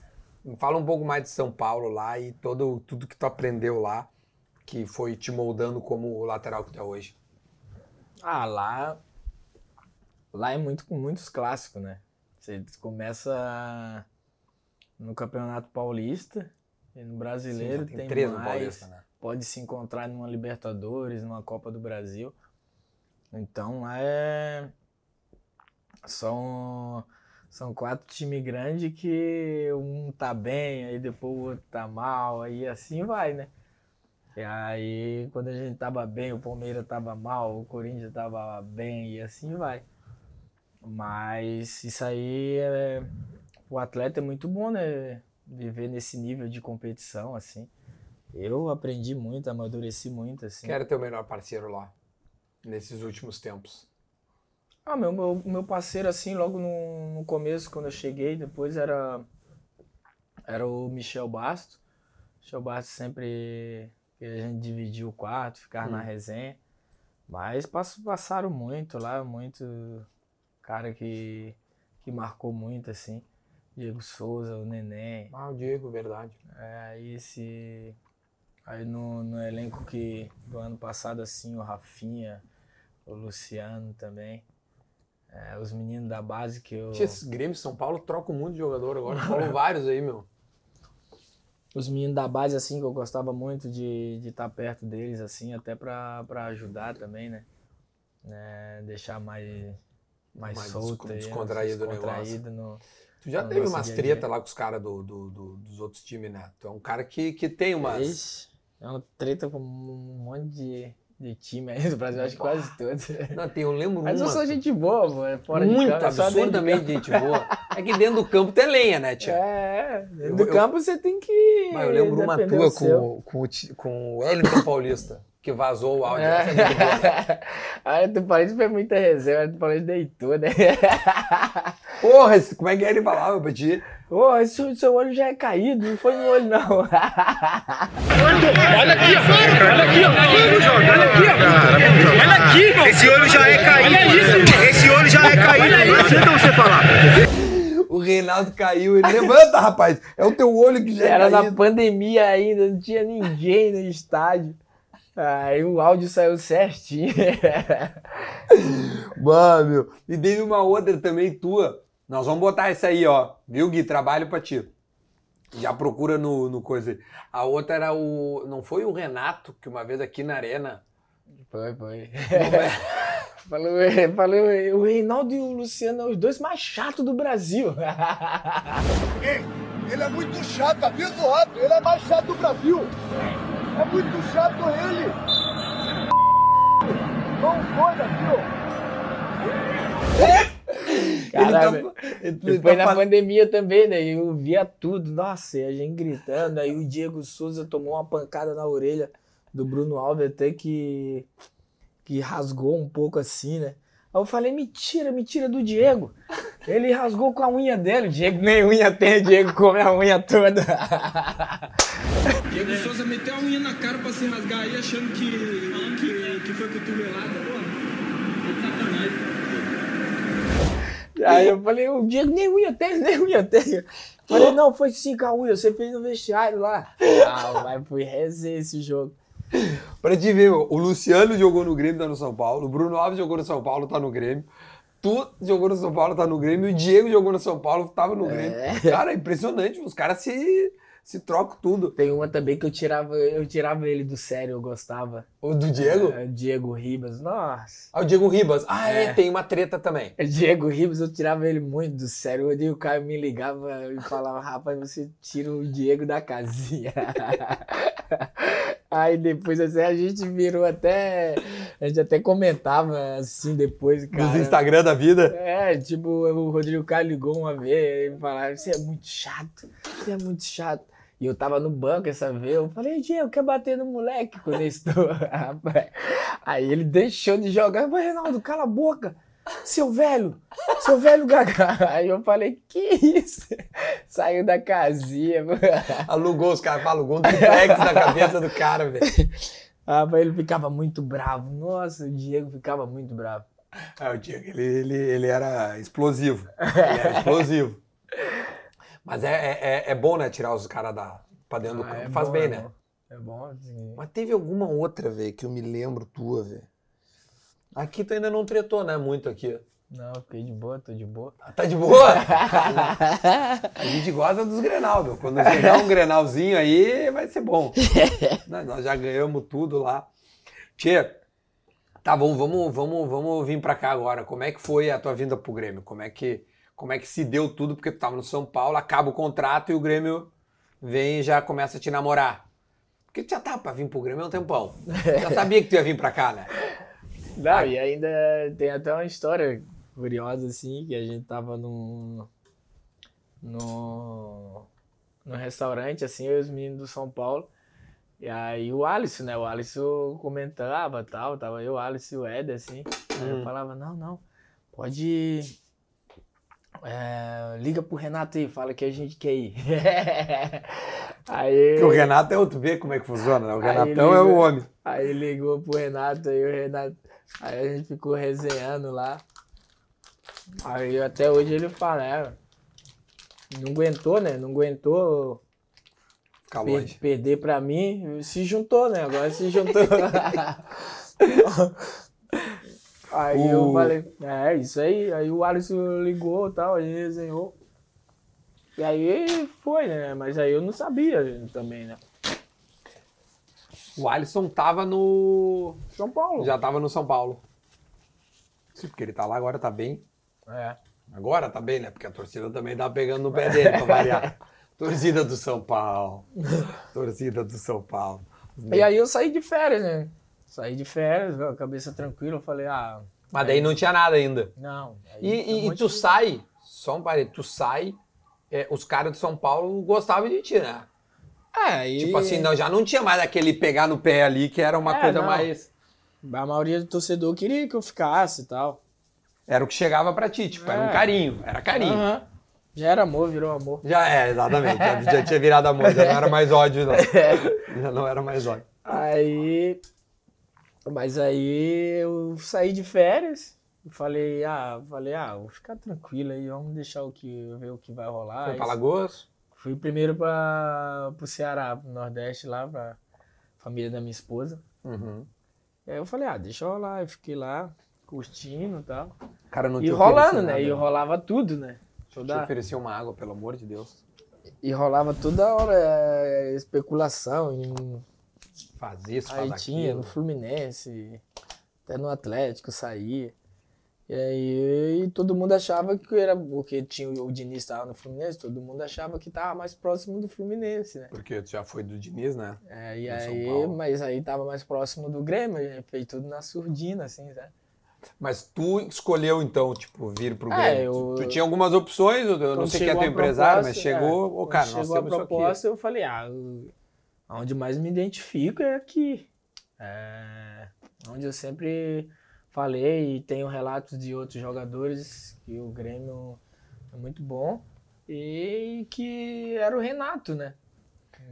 Fala um pouco mais de São Paulo lá e todo, tudo que tu aprendeu lá, que foi te moldando como o lateral que tu é hoje. Ah, lá. Lá é muito com muitos clássicos, né? Você começa no Campeonato Paulista e no Brasileiro Sim, já tem, três no mais. Paulista, né? Pode se encontrar numa Libertadores, numa Copa do Brasil. Então lá é. São, são quatro times grandes que um tá bem, aí depois o outro tá mal, aí assim vai, né? E aí, quando a gente tava bem, o Palmeiras tava mal, o Corinthians tava bem, e assim vai. Mas isso aí é. O atleta é muito bom, né? Viver nesse nível de competição, assim. Eu aprendi muito, amadureci muito, assim. Quem era teu melhor parceiro lá, nesses últimos tempos? Ah, meu, meu, meu parceiro, assim, logo no, no começo, quando eu cheguei, depois era, era o Michel Basto. Michel Basto sempre que a gente dividia o quarto, ficava na Hum. resenha. Mas pass- passaram muito lá, muito cara que, que marcou muito, assim. Diego Souza, o Neném. Ah, o Diego, verdade. É, aí esse. Aí no, no elenco que do ano passado, assim, o Rafinha, o Luciano também. É, os meninos da base que eu. Esses Grêmio São Paulo trocam muito de jogador agora. Falam vários aí, meu. Os meninos da base, assim, que eu gostava muito de estar perto deles, assim, até pra, pra ajudar também, né? Né, deixar mais, mais, Mais solto descon- aí, né? descontraído descontraído no. Tu já teve umas dia. treta lá com os caras do, do- do- dos outros times, né? Tu é um cara que, que tem umas. Ixi, é uma treta com um monte de, de time aí do Brasil, acho que quase todos. Não, tem, eu lembro Mas eu uma. sou gente boa, é Fora muito de campo, é dentro de absurdamente gente boa. É que dentro do campo tem lenha, né, tia? É, dentro Eu- do eu- campo você tem que. Mas eu lembro uma tua com, com, com o Wellington Paulista, que vazou o áudio. É. É tu Paulista foi muita reserva, tu Paulista deitou, né? Porra, como é que ele falava pra ti? Ô, esse seu olho já é caído, não foi no olho, não. Esse olho já é caído. Esse olho já é caído. Não adianta você falar. O Reinaldo caiu. Ele levanta, rapaz. É o teu olho que já é Era na caído. pandemia ainda, não tinha ninguém no estádio. Aí o áudio saiu certinho. Mano, meu. E teve uma outra também tua. Nós vamos botar essa aí, ó. Viu, Gui? Trabalho pra ti. Já procura no, no coisa aí. A outra era o. Não foi o Renato, que uma vez aqui na arena. Foi, foi. Falou, falou, o Reinaldo e o Luciano são os dois mais chatos do Brasil. Ele é muito chato, aviso rápido, ele é mais chato do Brasil. É muito chato ele. Não foi daqui, Caralho, ele tá- Depois na pandemia também, né? Eu via tudo. Nossa, e a gente gritando. Aí o Diego Souza tomou uma pancada na orelha do Bruno Alves, até que, que rasgou um pouco assim, né? Aí eu falei, mentira, mentira do Diego. Ele rasgou com a unha dele. O Diego nem unha tem, o Diego come a unha toda. Diego Souza meteu a unha na cara pra se rasgar aí, achando que, que, que foi cotovelada. Pô, é sacanagem. Aí eu falei, o Diego nem unha tem, nem unha tem. Falei, não, foi sim com a unha, você fez no vestiário lá. Ah, mas foi resenha esse jogo. Pra te ver, o Luciano jogou no Grêmio, tá no São Paulo. O Bruno Alves jogou no São Paulo, tá no Grêmio. Tu jogou no São Paulo, tá no Grêmio. E o Diego jogou no São Paulo, tava no Grêmio. Cara, é impressionante. Os caras se, se trocam tudo. Tem uma também que eu tirava, eu tirava ele do sério, eu gostava. O do Diego? É, Diego Ribas, nossa. Ah, o Diego Ribas. Ah, é, É. tem uma treta também. O Diego Ribas, eu tirava ele muito do sério. O Caio me ligava e falava, rapaz, você tira o Diego da casinha. Aí depois assim, a gente virou até. A gente até comentava assim depois, cara. Dos Instagram da vida. É, tipo, o Rodrigo Caio ligou uma vez e falava, você é muito chato, você é muito chato. E eu tava no banco essa vez, eu falei, Diego, quer bater no moleque quando eu estou? Aí ele deixou de jogar, eu falei, Reinaldo, cala a boca, seu velho, seu velho gaga. Aí eu falei, que isso? Saiu da casinha, mano. Alugou os caras, alugou um triplex na cabeça do cara, velho. Rapaz, ele ficava muito bravo. Nossa, o Diego ficava muito bravo. Ah, o Diego, ele, ele, ele era explosivo. Ele era explosivo. Mas é, é, é- é bom, né, tirar os caras da, pra dentro do Ah, campo. é Faz bom, bem, é né? bom. É bom, assim. Mas teve alguma outra, velho, que eu me lembro tua, velho. Aqui tu ainda não tretou, né, muito aqui. Não, fiquei de boa, tô de boa. Ah, Tá de boa? A gente gosta dos Grenal, meu. Quando chegar um Grenalzinho aí, vai ser bom. Nós nós já ganhamos tudo lá. Tchê, tá bom, vamos, vamos, vamos vir pra cá agora. Como é que foi a tua vinda pro Grêmio? Como é que, como é que se deu tudo? Porque tu tava no São Paulo, acaba o contrato e o Grêmio vem e já começa a te namorar. Porque tu já tava pra vir pro Grêmio há um tempão. Já sabia que tu ia vir pra cá, né? Não, e ainda tem até uma história curiosa, assim, que a gente tava num. no. no restaurante, assim, eu e os meninos do São Paulo. E aí o Alisson, né? O Alisson comentava tal, tava eu, o Alisson e o Éder, assim. Aí eu falava, não, não, pode. É, liga pro Renato aí, fala que a gente quer ir. aí, Porque o Renato é outro, vê como é que funciona, né? O Renatão ele- é o homem. Aí ligou pro Renato, aí o Renato. Aí a gente ficou resenhando lá. Aí até hoje ele fala, é, não aguentou, né? Não aguentou Ficar per- longe. perder pra mim, se juntou, né? Agora se juntou. aí O- eu falei, é isso aí. Aí o Alisson ligou e tal, aí resenhou. E aí foi, né? Mas aí eu não sabia também, né? O Alisson tava no. São Paulo. Já tava no São Paulo. Sim, porque ele tá lá agora, tá bem. É. Agora tá bem, né? Porque a torcida também tá pegando no pé dele, pra variar. Torcida do São Paulo. Torcida do São Paulo. E aí eu saí de férias, né? Saí de férias, com a cabeça tranquila, eu falei, ah, Mas daí não tinha nada ainda. não. E, tem um e- e tu de- sai, só um parede, tu sai, é, os caras de São Paulo gostavam de ti, né? É, e... Tipo assim, não, já não tinha mais aquele pegar no pé ali, que era uma É, coisa não. mais. A maioria do torcedor queria que eu ficasse e tal. Era o que chegava pra ti, tipo, era um É. carinho, era carinho. Aham. Já era amor, virou amor. Já é, exatamente. Já, já tinha virado amor, já não era mais ódio, não. Já não era mais ódio. Aí. Mas aí eu saí de férias e falei, ah, falei, ah, vou ficar tranquilo aí, vamos deixar o que, ver o que vai rolar. Foi pra Lagoas? Fui primeiro para pro Ceará, pro Nordeste, lá pra família da minha esposa. Uhum. E aí eu falei, ah, deixa eu rolar. Eu fiquei lá, curtindo e tal. O cara não E te rolando, né? nada, E rolava tudo, né? Te Toda, ofereceu uma água, pelo amor de Deus. e rolava toda hora é, especulação em Faz isso, faz Aí tinha aquilo. no Fluminense, até no Atlético saía. E aí todo mundo achava que era, porque tinha o Diniz estava no Fluminense, todo mundo achava que tava mais próximo do Fluminense, né? Porque tu já foi do Diniz, né? É, e No aí, mas aí tava mais próximo do Grêmio, fez tudo na surdina, assim, sabe? Mas tu escolheu, então, tipo, vir pro É, Grêmio. eu- Tu, tu tinha algumas opções, eu não sei quem é teu empresário, mas proposta, chegou, é, ô quando cara, nós chegou a isso aqui. proposta, eu falei, ah, eu- onde mais me identifico é aqui. É, onde eu sempre falei e tenho relatos de outros jogadores que o Grêmio é muito bom e que era o Renato, né?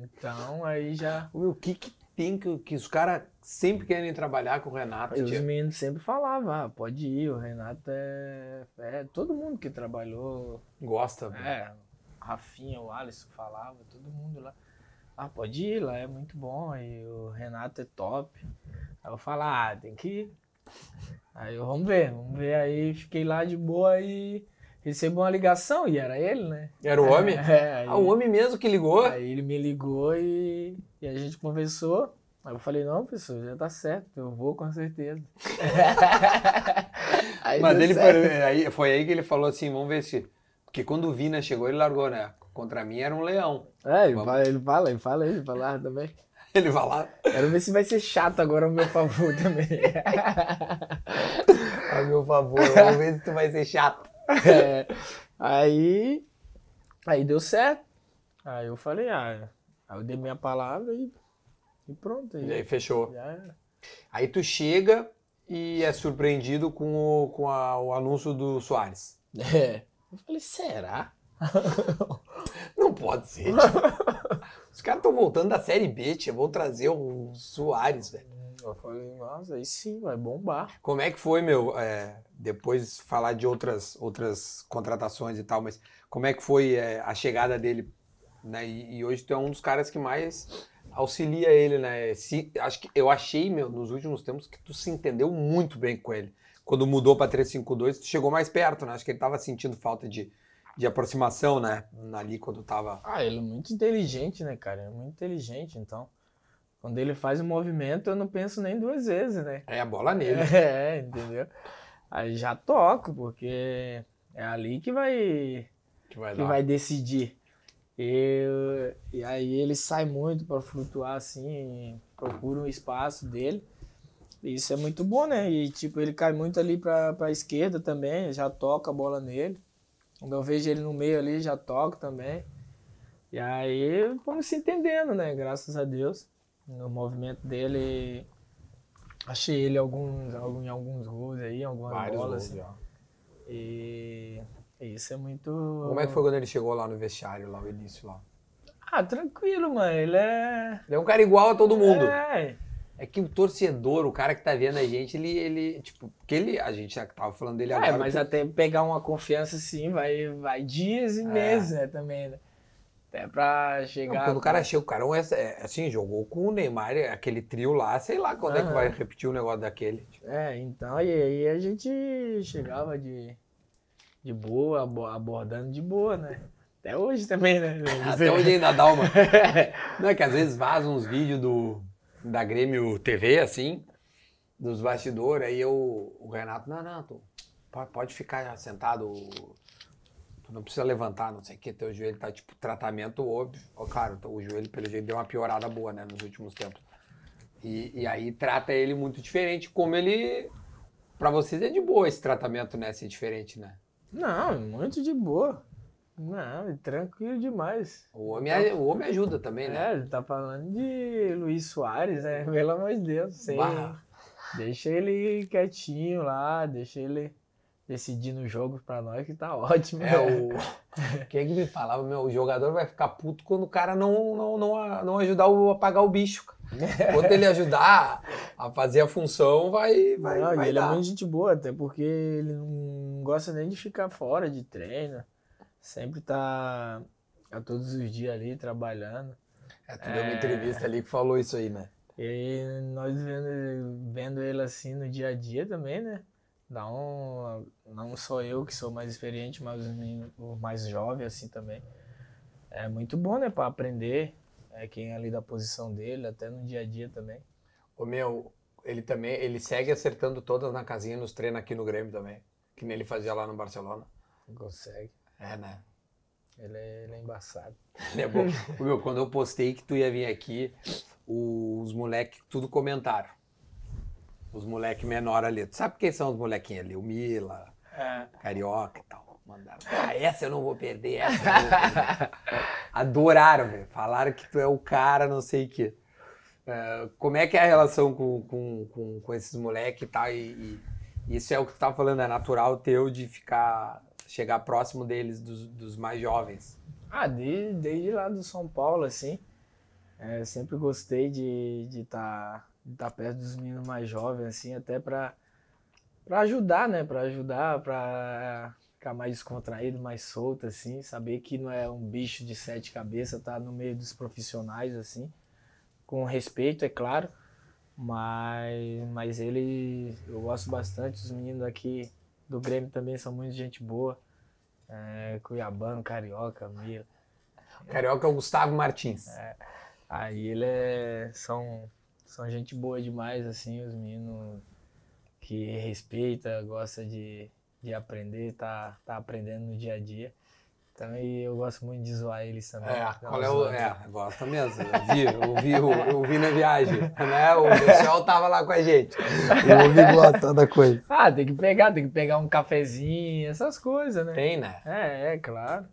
Então aí já Meu, O que que tem que, que os caras sempre querem trabalhar com o Renato? os tia? meninos sempre falavam, ah, pode ir, o Renato é, é todo mundo que trabalhou Gosta. velho. É, Rafinha, o Alisson falava, todo mundo lá. Ah, pode ir lá, é muito bom. E o Renato é top. Aí eu falo, ah, tem que ir. Aí eu, vamos ver, vamos ver. Aí fiquei lá de boa e recebi uma ligação, e era ele, né? Era o homem? É, aí, Ah, o homem mesmo que ligou? aí ele me ligou e, e a gente conversou. Aí eu falei, não, pessoal, já tá certo, eu vou com certeza. Aí Mas ele foi, aí, foi aí que ele falou assim, vamos ver se... Porque quando o Vina chegou, ele largou, né? Contra mim era um leão. É, ele Vamos. fala, ele fala, ele fala, ele fala também. Ele vai lá, Quero ver se vai ser chato agora ao meu favor também. a meu favor, vamos ver se tu vai ser chato. É, aí, aí deu certo. Aí eu falei, ah, aí eu dei minha palavra e, e pronto. E aí Aí, fechou. Aí tu chega e é surpreendido com o, com a- o anúncio do Soares. É. Eu falei, será? Não pode ser, tio. Os caras estão voltando da Série B, tia. Vão trazer o Soares, velho. Eu falei, nossa, aí sim, vai bombar. Como é que foi, meu? é, depois falar de outras, outras contratações e tal, mas como é que foi é, a chegada dele? Né? E, e hoje tu é um dos caras que mais auxilia ele, né? Se, acho que eu achei, meu, nos últimos tempos que tu se entendeu muito bem com ele. Quando mudou para 352, tu chegou mais perto, né? Acho que ele tava sentindo falta de, de aproximação, né? Ali quando tava. Ah, ele é muito inteligente, né, cara? É muito inteligente, então. Quando ele faz um movimento, eu não penso nem duas vezes, né? É a bola nele. É, entendeu? Aí já toco, porque é ali que vai Que vai que vai decidir. E, e aí ele sai muito para flutuar assim, procura um espaço dele. Isso é muito bom, né? E tipo, ele cai muito ali para a esquerda também, já toca a bola nele. Quando eu vejo ele no meio ali, já toco também. E aí vamos se entendendo, né? Graças a Deus. No movimento dele, achei ele alguns, algum- em alguns gols aí, algumas Vários bolas. gols, assim. ó. E isso é muito. Como é que foi quando ele chegou lá no vestiário, lá no início lá? Ah, tranquilo, mano. Ele é. Ele é um cara igual a todo mundo. É, É que o torcedor, o cara que tá vendo a gente, ele, ele tipo, porque ele, a gente já tava falando dele é, agora. mas tu- até pegar uma confiança assim, vai, vai dias e É. meses, né, também, né? Até pra Não, chegar. quando o cara chega, o cara é, é, assim, jogou com o Neymar, é, aquele trio lá, sei lá quando é que vai repetir o negócio daquele. É, então, e aí a gente chegava de, de boa, abo- abordando de boa, né? Até hoje também, né? Até hoje ainda dá uma. Não é que às vezes vazam uns vídeos do, da Grêmio TV, assim, dos bastidores, aí eu, o Renato, não, não, tu pode, ficar sentado, tu não precisa levantar, não sei o que, teu joelho tá, tipo, tratamento óbvio. Ó, claro, o joelho, pelo jeito, deu uma piorada boa, né, nos últimos tempos. E, e aí trata ele muito diferente, como ele, pra vocês é de boa esse tratamento, né, ser diferente, né? Não, muito de boa. Não, é tranquilo demais. O homem, o homem ajuda também, né? É, ele tá falando de Luiz Soares, né? Pelo amor de Deus. Sem... Deixa ele quietinho lá, deixa ele decidindo o jogo pra nós, que tá ótimo. É, o... Quem é que me falava, meu, o jogador vai ficar puto quando o cara não, não, não, não ajudar o, a pagar o bicho. cara. Quando ele ajudar a fazer a função, vai, vai, Não, e vai ele é dar. muito gente boa, até porque ele não gosta nem de ficar fora de treino. Sempre tá, tá todos os dias ali trabalhando. É, tu deu uma entrevista ali que falou isso aí, né? E nós vendo, vendo ele assim no dia a dia também, né? Um. Não sou eu que sou mais experiente, mas os mais jovens assim também. É muito bom, né? Pra aprender. É quem é ali da posição dele, até no dia a dia também. O meu, ele também, ele segue acertando todas na casinha nos treinos aqui no Grêmio também. Que nem ele fazia lá no Barcelona. Não consegue. É, né? Ele é, ele é embaçado. Ele é bom. Meu, quando eu postei que tu ia vir aqui, os moleques tudo comentaram. Os moleques menor ali. Tu sabe quem são os molequinhos ali? O Mila, É. Carioca e tal. Mandaram. Ah, essa eu não vou perder, essa eu não vou perder. Adoraram, velho. Falaram que tu é o cara, não sei o quê. É, como é que é a relação com, com, com, com esses moleques e tal? E, e isso é o que tu tava falando, é natural teu de ficar, chegar próximo deles, dos, dos mais jovens. Ah, desde, desde lá do São Paulo, assim. É, sempre gostei de estar de tá, de tá perto dos meninos mais jovens, assim, até pra, pra ajudar, né? Pra ajudar, pra ficar mais descontraído, mais solto, assim. Saber que não é um bicho de sete cabeças, tá no meio dos profissionais, assim. Com respeito, é claro. Mas, mas ele, eu gosto bastante. Os meninos aqui do Grêmio também são muito gente boa. É, Cuiabano, Carioca, Mila. Carioca é o Gustavo Martins. Aí ele é. São, são gente boa demais, assim, os meninos que respeita, gosta de, de aprender, tá, tá aprendendo no dia a dia. E eu gosto muito de zoar eles também. É, qual é o. É, gosta mesmo. Eu vi, eu vi, eu, eu vi na viagem. Né? O pessoal tava lá com a gente. Eu ouvi gostando da coisa. Ah, tem que pegar, tem que pegar um cafezinho, essas coisas, né? Tem, né? É, é, claro.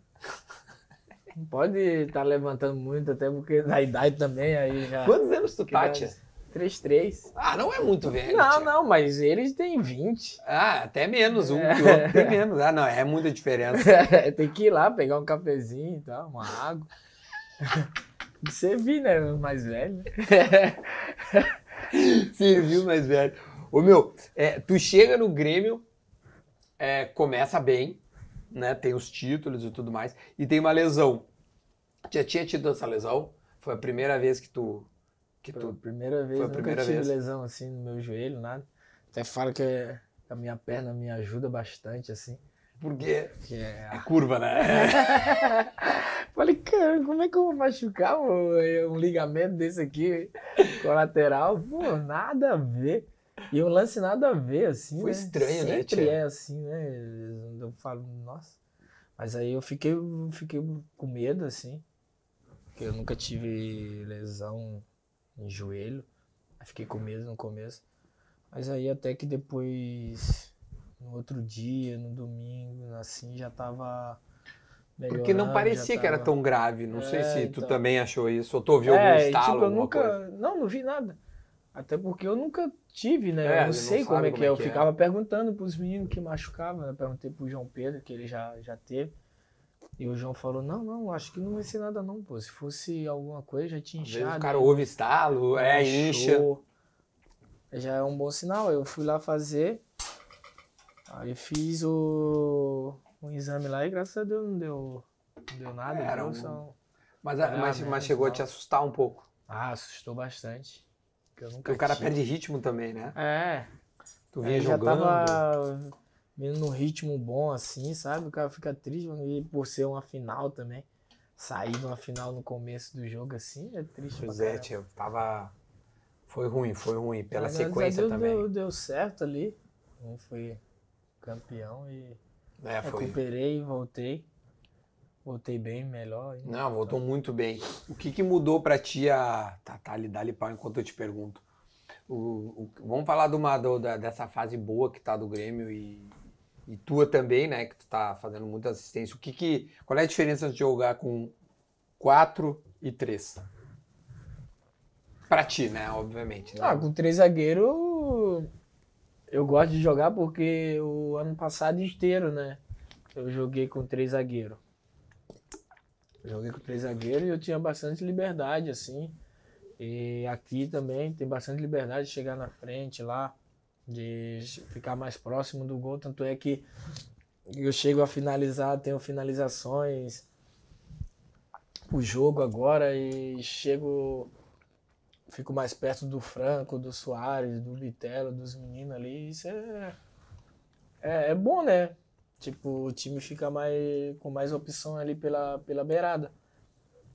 Não pode estar levantando muito, até porque na idade também aí já. Quantos anos tu tá, tia? 3-3. Ah, não é muito velho. Não, tia. não, mas eles têm 20. Ah, até menos. Um que o outro tem menos. Ah, não, é muita diferença. tem que ir lá pegar um cafezinho e tal, uma água. Você viu, né? Mais velho. Sim, viu, mais velho. Ô, meu, é, tu chega no Grêmio, é, começa bem, né? Tem os títulos e tudo mais, e tem uma lesão. Já tinha tido essa lesão? Foi a primeira vez que tu. Que Foi a tu... primeira vez, Foi a nunca primeira tive vez. lesão assim no meu joelho, nada. Até falo que a minha perna me ajuda bastante, assim. Porque Que é é curva, né? Falei, cara, como é que eu vou machucar um, um ligamento desse aqui, colateral? Pô, nada a ver. E um lance nada a ver, assim, Foi né? estranho, né, Sempre é assim, né? Eu falo, nossa. Mas aí eu fiquei, fiquei com medo, assim. Porque eu nunca tive lesão em joelho. Fiquei com medo no começo. Mas aí até que depois, no outro dia, no domingo, assim, já tava Porque não parecia já que era tava- tão grave. Não sei É, se tu então. também achou isso, ou tu ouviu algum é, e, estalo, tipo, eu nunca. coisa. Não, não vi nada. Até porque eu nunca tive, né? É, eu não não sei como sabe é que como é. é Eu que é. ficava perguntando pros meninos que machucavam. né? Eu perguntei pro João Pedro, que ele já, já teve. E o João falou: Não, não, acho que não vai ser nada, não, pô. Se fosse alguma coisa, já tinha Às vezes inchado. o cara ouve estalo, é, incha. Já é um bom sinal. Eu fui lá fazer. Aí fiz o, o exame lá e graças a Deus não deu, não deu nada. Era deu um- só- Mas, a- Ah, mas, né, mas chegou a te assustar um pouco. Ah, assustou bastante. Porque o cara tive. perde ritmo também, né? É, Tu vinha já jogando. tava vindo num ritmo bom assim, sabe? O cara fica triste e por ser uma final também. Sair de uma final no começo do jogo assim é triste. Pois pra é, tio, tava. Foi ruim, foi ruim. Pela Mas, sequência Deus, também. Deu, deu certo ali. Um foi campeão e É, foi. recuperei, voltei. Voltei bem, melhor. e- Não, voltou muito bem. O que, que mudou pra ti a. Tá, tá, ali, dá-lhe pau enquanto eu te pergunto. O, o- vamos falar de uma, do- da- dessa fase boa que tá do Grêmio e, e tua também, né? Que tu tá fazendo muita assistência. O que que. Qual é a diferença de jogar com 4 e 3? Pra ti, né? Obviamente. né? Ah, com três zagueiros Eu gosto de jogar porque o ano passado inteiro, né? Eu joguei com três zagueiros. Joguei com três zagueiros e eu tinha bastante liberdade, assim. E aqui também tem bastante liberdade de chegar na frente lá, de ficar mais próximo do gol. Tanto é que eu chego a finalizar, tenho finalizações o jogo agora e chego. Fico mais perto do Franco, do Soares, do Bitelo, dos meninos ali. Isso é, é, é bom, né? Tipo, o time fica mais, com mais opção ali pela, pela beirada.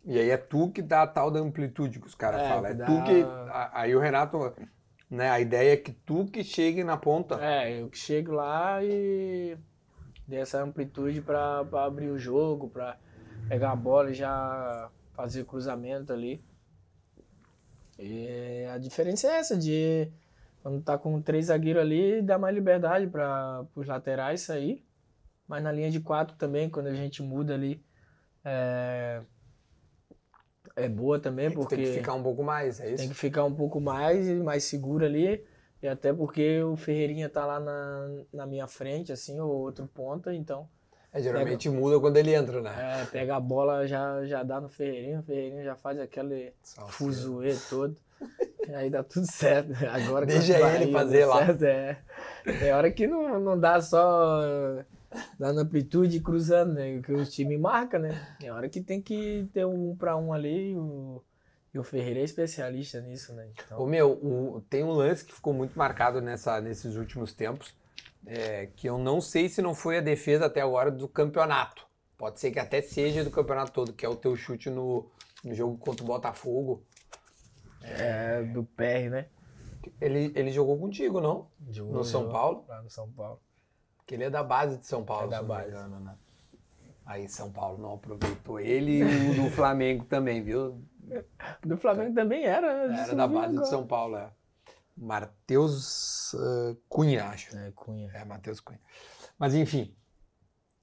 E aí é tu que dá a tal da amplitude que os caras É, falam. É que tu dá- que. Aí o Renato, né? A ideia é que tu que chegue na ponta. É, eu que chego lá e dê essa amplitude pra abrir o jogo, pra pegar a bola e já fazer cruzamento ali. E a diferença é essa, de quando tá com três zagueiros ali, dá mais liberdade para os laterais sair. Mas na linha de quatro também, quando a gente muda ali, é, é boa também, porque Tem que ficar um pouco mais, é isso? tem que ficar um pouco mais e mais seguro ali. E até porque o Ferreirinha tá lá na, na minha frente, assim, o outro ponta, então É, geralmente muda quando ele entra, né? é, pega a bola, já, já dá no Ferreirinha, o Ferreirinha já faz aquele Salseiro. fuzuê todo. E aí dá tudo certo. Agora que Deixa ele Bahia fazer lá. certo, é. Tem hora que não, não dá só dando amplitude e cruzando, né? Que o time marca, né? Tem hora que tem que ter um pra um ali e o, e o Ferreira é especialista nisso, né? Então, Ô, meu, o- tem um lance que ficou muito marcado nessa, nesses últimos tempos, é, que eu não sei se não foi a defesa até agora do campeonato. Pode ser que até seja do campeonato todo, que é o teu chute no, no jogo contra o Botafogo. é do PR, né? Ele, ele jogou contigo, não? Jogou, No São jogou Paulo? Lá no São Paulo. Porque ele é da base de São Paulo. É da base. engano, né? Aí São Paulo não aproveitou ele e o do Flamengo também, viu? Do Flamengo também era. Era da base de São Paulo, é. Matheus ah, Cunha, acho. É, Cunha. É, Matheus Cunha. Mas enfim,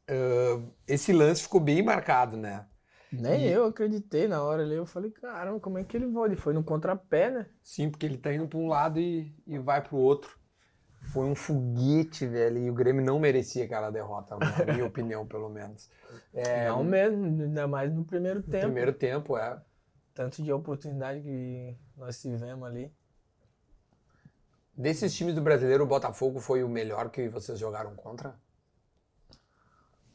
ah, esse lance ficou bem marcado, né? Nem eu acreditei na hora ali. Eu falei, caramba, como é que ele vai? Ele foi no contrapé, né? Sim, porque ele tá indo para um lado e, e vai para o outro. Foi um foguete, velho, e o Grêmio não merecia aquela derrota, na minha opinião, pelo menos. É, Não mesmo, ainda mais no primeiro no tempo. primeiro tempo, é. Tanto de oportunidade que nós tivemos ali. Desses times do brasileiro, o Botafogo foi o melhor que vocês jogaram contra?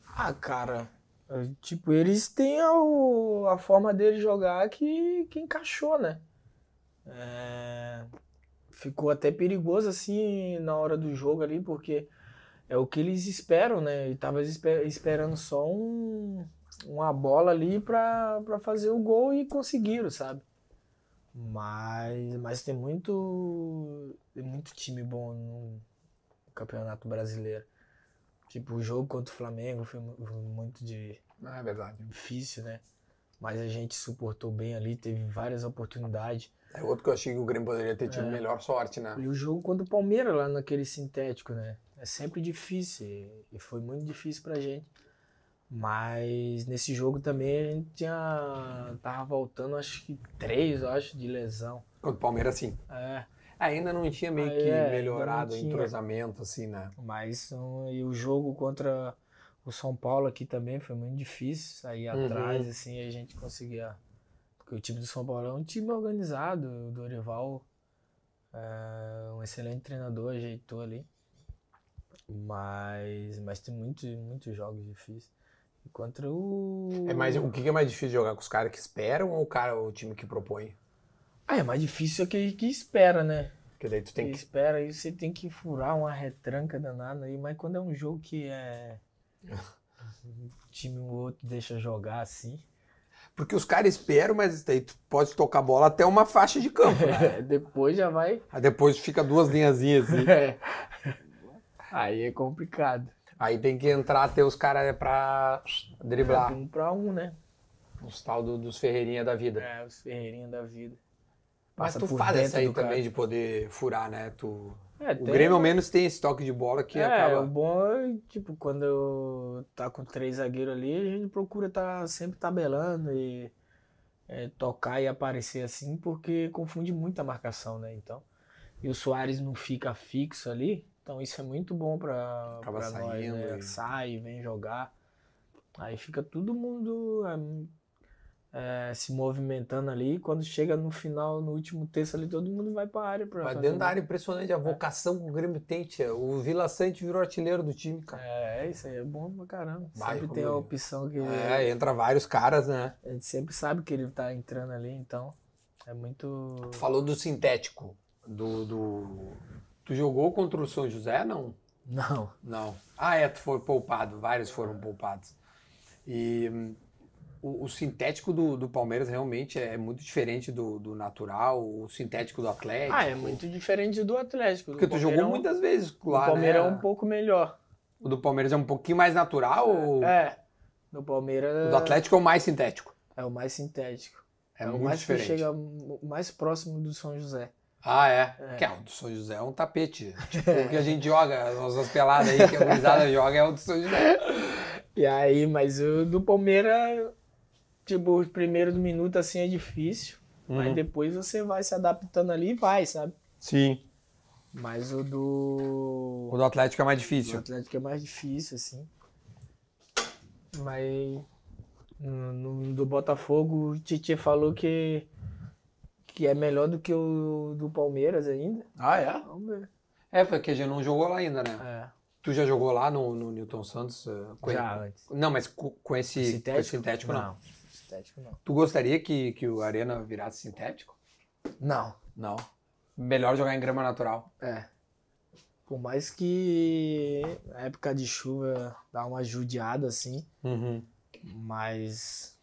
Ah, cara, eh, tipo, eles têm a, o- a forma deles jogar que, que encaixou, né? É, ficou até perigoso assim na hora do jogo ali, porque é o que eles esperam, né? E tava espe- esperando só um, uma bola ali pra, pra fazer o gol e conseguiram, sabe? Mas, mas tem muito, tem muito time bom no Campeonato Brasileiro. Tipo, o jogo contra o Flamengo foi mu- foi muito de, Ah, é verdade. difícil, né? Mas a gente suportou bem ali, teve várias oportunidades. É outro que eu achei que o Grêmio poderia ter tido É. melhor sorte, né? E o jogo contra o Palmeiras lá naquele sintético, né? É sempre difícil e- foi muito difícil pra gente. Mas nesse jogo também a gente tinha. Tava voltando, acho que três, acho, de lesão. Contra o Palmeiras, sim. É. Ainda não tinha meio que é, melhorado o entrosamento, assim, né? Mas um, e o jogo contra o São Paulo aqui também foi muito difícil sair Uhum. atrás, assim, e a gente conseguia. Porque o time do São Paulo é um time organizado, o Dorival é um excelente treinador, ajeitou ali. Mas, mas tem muitos muitos jogos difíceis. E contra o. É mais, o que é mais difícil de jogar com os caras que esperam ou o, cara, o time que propõe? Ah, é mais difícil que, que espera, né? Porque daí tu tem que que. espera, aí você tem que furar uma retranca danada aí, mas quando é um jogo que é. um time ou outro deixa jogar assim. Porque os caras esperam, mas daí tu pode tocar a bola até uma faixa de campo, né? Depois já vai. Aí depois fica duas linhazinhas assim. Aí é complicado. Aí tem que entrar até os caras pra driblar. Um pra um, né? Os tal do- dos Ferreirinha da vida. É, os ferreirinhos da vida. Mas Passa tu por faz essa aí do cara. também de poder furar, né? Tu... É, O tem- Grêmio ao menos tem esse toque de bola que é, acaba. o bom é, tipo, quando tá com três zagueiros ali, a gente procura estar sempre tabelando e é, tocar e aparecer assim, porque confunde muito a marcação, né? Então. E o Soares não fica fixo ali, Então isso é muito bom pra, Acaba pra nós, saindo né? e- Sai, vem jogar. Aí fica todo mundo é, é, se movimentando ali. Quando chega no final, no último terço ali, todo mundo vai pra área. Pra Mas dentro da área, impressionante a vocação que o Grêmio tem, tia. O Vila Sante virou artilheiro do time, cara. É, isso aí é bom pra caramba. Vai, sempre tem a opção que É, entra vários caras, né? a gente sempre sabe que ele tá entrando ali, então é muito. Tu falou do sintético, do, do... Tu jogou contra o São José, não? Não. Não. Ah, é, tu foi poupado, vários foram poupados. E hum, o, o sintético do, do Palmeiras realmente é muito diferente do, do natural, o sintético do Atlético. Ah, é muito diferente do Atlético. do Porque tu jogou muitas vezes O lá, Palmeiras né? é um pouco melhor. O do Palmeiras é um pouquinho mais natural ou É. Do Palmeiras. o do Atlético é o mais sintético? É o mais sintético. É, É, o muito mais diferente. que chega o mais próximo do São José. Ah, é? É. Que é, o do São José é um tapete. Tipo, o que a gente joga, as nossas peladas aí, que a gurizada joga é o do São José. E aí, mas o do Palmeiras, tipo, os primeiros minutos assim é difícil. Uhum. Mas depois você vai se adaptando ali e vai, sabe? Sim. Mas o do. O do Atlético é mais O difícil. Atlético é mais difícil, assim. Mas no, no- do Botafogo, o Titi falou que, que é melhor do que o do Palmeiras ainda. Ah, é? Vamos ver. É, porque a gente não jogou lá ainda, né? É, Tu já jogou lá no, no Newton Santos? eh, com já ele? antes. Não, mas com, com esse com esse sintético, não. Sintético não. Tu gostaria que, que o Arena virasse sintético? Não. Não. Melhor jogar em grama natural. É. Por mais que na época de chuva dá uma judiada assim, Uhum. mas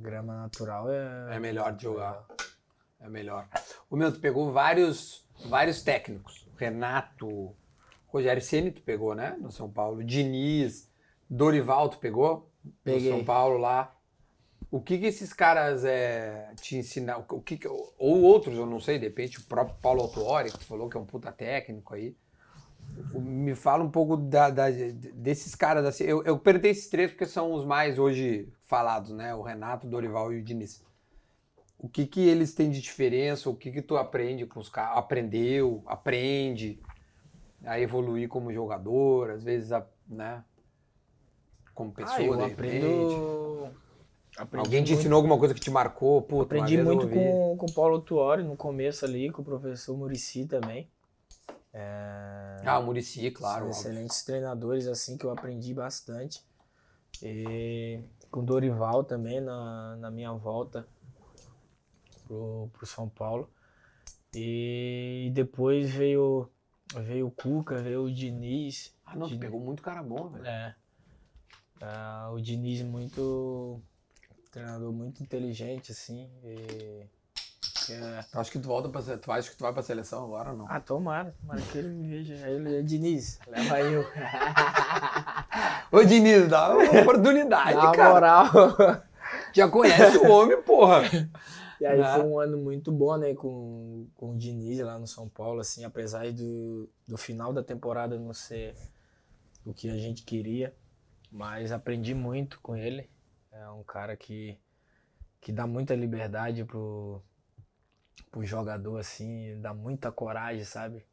grama natural é. É melhor de jogar. É melhor. O meu, tu pegou vários, vários técnicos. Renato, Rogério Ceni tu pegou, né? No São Paulo. Diniz, Dorival tu pegou? Peguei. No São Paulo lá. O que que esses caras é, te ensinaram? O que que- ou outros, eu não sei, de repente o próprio Paulo Autuori, que falou que é um puta técnico aí. Me fala um pouco da- da- desses caras. Assim, eu, eu perguntei esses três porque são os mais hoje falados, né? O Renato, o Dorival e o Diniz. O que que eles têm de diferença? O que que tu aprende com os caras? Aprendeu, aprende a evoluir como jogador, às vezes, a- né? Como pessoa, Ah, eu de repente. Aprendi Alguém te muito- ensinou alguma coisa que te marcou? Puta, Aprendi muito com, com o Paulo Tuori no começo ali, com o professor Murici também. É, Ah, o Murici, claro. são excelentes treinadores assim que eu aprendi bastante. E com Dorival também na, na minha volta pro, pro São Paulo. E depois veio, veio o Cuca, veio o Diniz. Ah, não, Diniz- pegou muito cara bom, velho. É. Ah, o Diniz muito. Treinador muito inteligente, assim. e- é, que tu volta pra, tu acha que tu vai pra seleção agora ou não? Ah, tomara, tomara que ele me veja. Aí Ele é Diniz, leva eu. Ô, Diniz, dá uma oportunidade, Na cara. moral. Já conhece o homem, porra. E aí Né? foi um ano muito bom, né, com, com o Diniz lá no São Paulo, assim, apesar do, do final da temporada não ser o que a gente queria, mas aprendi muito com ele. É um cara que, que dá muita liberdade pro, pro jogador, assim, dá muita coragem, sabe?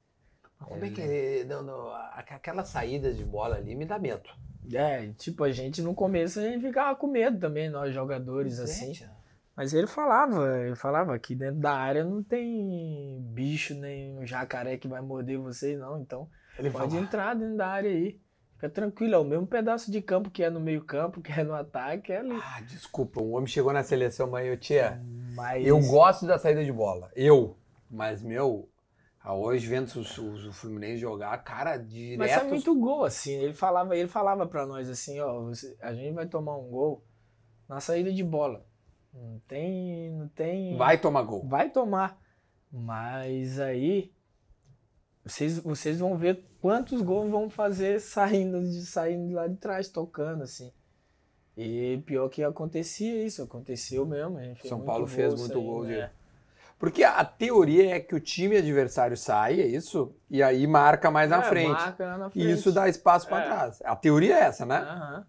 Como é que ele. Não, não, aquela saída de bola ali me dá medo. É, tipo, a gente no começo a gente ficava com medo também, nós jogadores, assim. Gente, Mas ele falava, ele falava que dentro da área não tem bicho nem um jacaré que vai morder vocês, não. Então Ele pode fala, entrar dentro da área aí. Fica tranquilo, é o mesmo pedaço de campo que é no meio campo, que é no ataque, é ali. Ah, desculpa, um homem chegou na seleção, mas eu tia. Mas Eu gosto da saída de bola. Eu. Mas, meu, hoje vendo os- os- o Fluminense jogar, cara, direto. Mas é muito gol, assim. Ele falava, ele falava pra nós assim, ó, você- a gente vai tomar um gol na saída de bola. Não tem. Não tem. Vai tomar gol. Vai tomar. Mas aí vocês, vocês vão ver quantos gols vão fazer saindo de saindo lá de trás, tocando assim. E pior que acontecia isso, aconteceu mesmo. São Paulo fez muito saindo, gol de- é. Porque a teoria é que o time adversário sai, é isso? E aí marca mais na É, frente. marca na E frente. isso dá espaço pra É. trás. A teoria é essa, né? Aham.